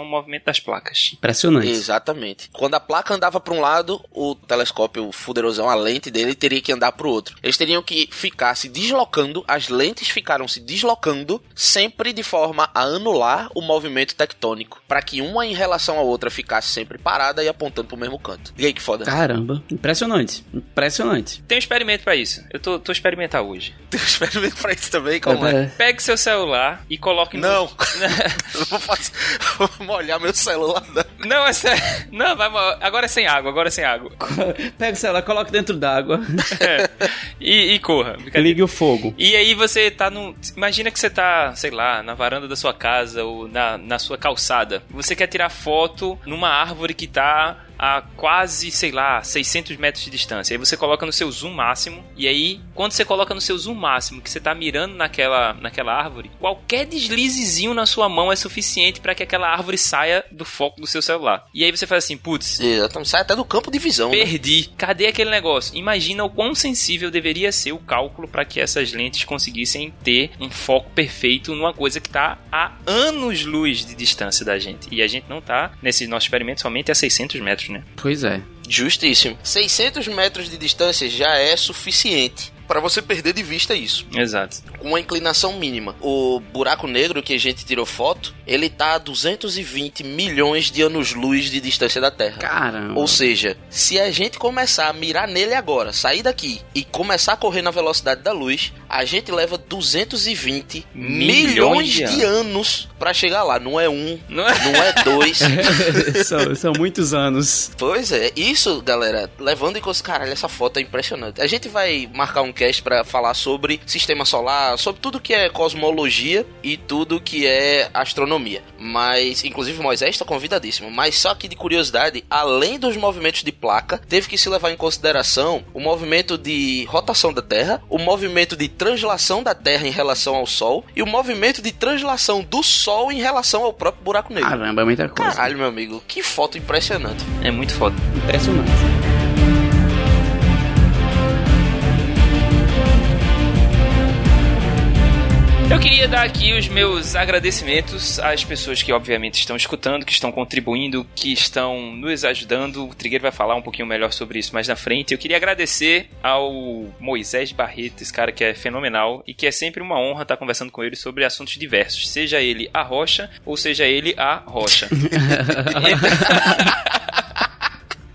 o movimento das placas. Impressionante. Exatamente. Quando a placa andava para um lado, o telescópio o fuderosão, a lente dele, teria que andar para o outro. Eles teriam que ficar se deslocando, as lentes ficaram se deslocando, sempre de forma a anular o movimento tectônico, para que uma em relação à outra ficasse sempre parada e apontando para o mesmo canto. E aí que foda. Caramba, impressionante. Impressionante. Tem um experimento pra isso. Eu tô, tô experimentar hoje. Tem um experimento pra isso também, como é? É, Pegue seu celular e coloque no... Não. Eu vou, fazer, vou molhar meu celular. Não, é sério. Não, vai mo- Agora é sem água, agora é sem água. Pega o celular, coloca dentro d'água. É. E, e corra. Ligue o fogo. E aí você tá no. Imagina que você tá, sei lá, na varanda da sua casa ou na, na sua calçada. Você quer tirar foto numa árvore que tá a quase, sei lá, 600 metros de distância. Aí você coloca no seu zoom máximo. E aí, quando você coloca no seu zoom máximo, que você tá mirando naquela, naquela árvore, qualquer deslizezinho na sua mão é suficiente para que aquela árvore saia do foco do seu celular. E aí você faz assim, putz, Exatamente. Sai até do campo de visão. né? Perdi. Cadê aquele negócio? Imagina o quão sensível deveria ser o cálculo para que essas lentes conseguissem ter um foco perfeito numa coisa que está a anos-luz de distância da gente. E a gente não tá, nesse nosso experimento, somente a 600 metros, né? Pois é. Justíssimo. 600 metros de distância já é suficiente para você perder de vista isso. Exato. Com uma inclinação mínima. O buraco negro que a gente tirou foto, ele tá a 220 milhões de anos-luz de distância da Terra. Caramba. Ou seja, se a gente começar a mirar nele agora, sair daqui e começar a correr na velocidade da luz, a gente leva 220 milhões, Milhões de, anos pra chegar lá. Não é um, Não não é? é dois. são, são muitos anos. Pois é, isso, galera, levando em consideração, caralho, essa foto é impressionante. A gente vai marcar um cast pra falar sobre sistema solar, sobre tudo que é cosmologia e tudo que é astronomia. Mas, inclusive, Moisés está convidadíssimo. Mas só que de curiosidade, além dos movimentos de placa, teve que se levar em consideração o movimento de rotação da Terra, o movimento de translação da Terra em relação ao Sol e o movimento de translação do Sol em relação ao próprio buraco negro. Caramba, é muita coisa. Caralho, meu amigo, que foto impressionante. É muito foda. Impressionante. Eu queria dar aqui os meus agradecimentos às pessoas que, obviamente, estão escutando, que estão contribuindo, que estão nos ajudando. O Trigueiro vai falar um pouquinho melhor sobre isso mais na frente. Eu queria agradecer ao Moisés Barreto, esse cara que é fenomenal e que é sempre uma honra estar conversando com ele sobre assuntos diversos, seja ele a rocha ou seja ele a rocha.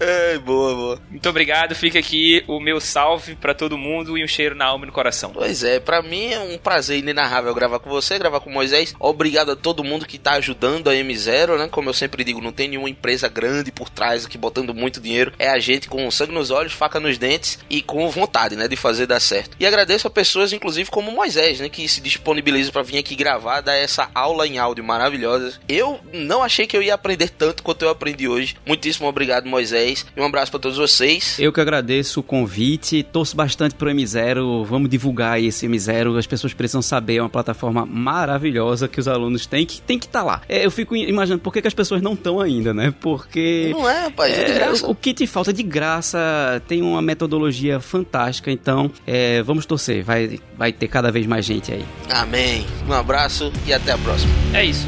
É, boa, boa. Muito obrigado, fica aqui o meu salve pra todo mundo e um cheiro na alma e no coração. Pois é, pra mim é um prazer inenarrável gravar com você, gravar com o Moisés. Obrigado a todo mundo que tá ajudando a M0, né? Como eu sempre digo, não tem nenhuma empresa grande por trás aqui botando muito dinheiro. É a gente com sangue nos olhos, faca nos dentes e com vontade, né, de fazer dar certo. E agradeço a pessoas, inclusive, como o Moisés, né, que se disponibiliza pra vir aqui gravar, dar essa aula em áudio maravilhosa. Eu não achei que eu ia aprender tanto quanto eu aprendi hoje. Muitíssimo obrigado, Moisés. E um abraço pra todos vocês. Eu que agradeço o convite, torço bastante pro M0, vamos divulgar aí esse M0, as pessoas precisam saber, é uma plataforma maravilhosa que os alunos têm que tem que estar lá. É, eu fico imaginando por que, que as pessoas não estão ainda, né? Porque Não é, rapaz, é de é, graça. o, o que te falta é de graça, tem uma metodologia fantástica, então é, vamos torcer, vai, vai ter cada vez mais gente aí. Amém. Um abraço e até a próxima. É isso.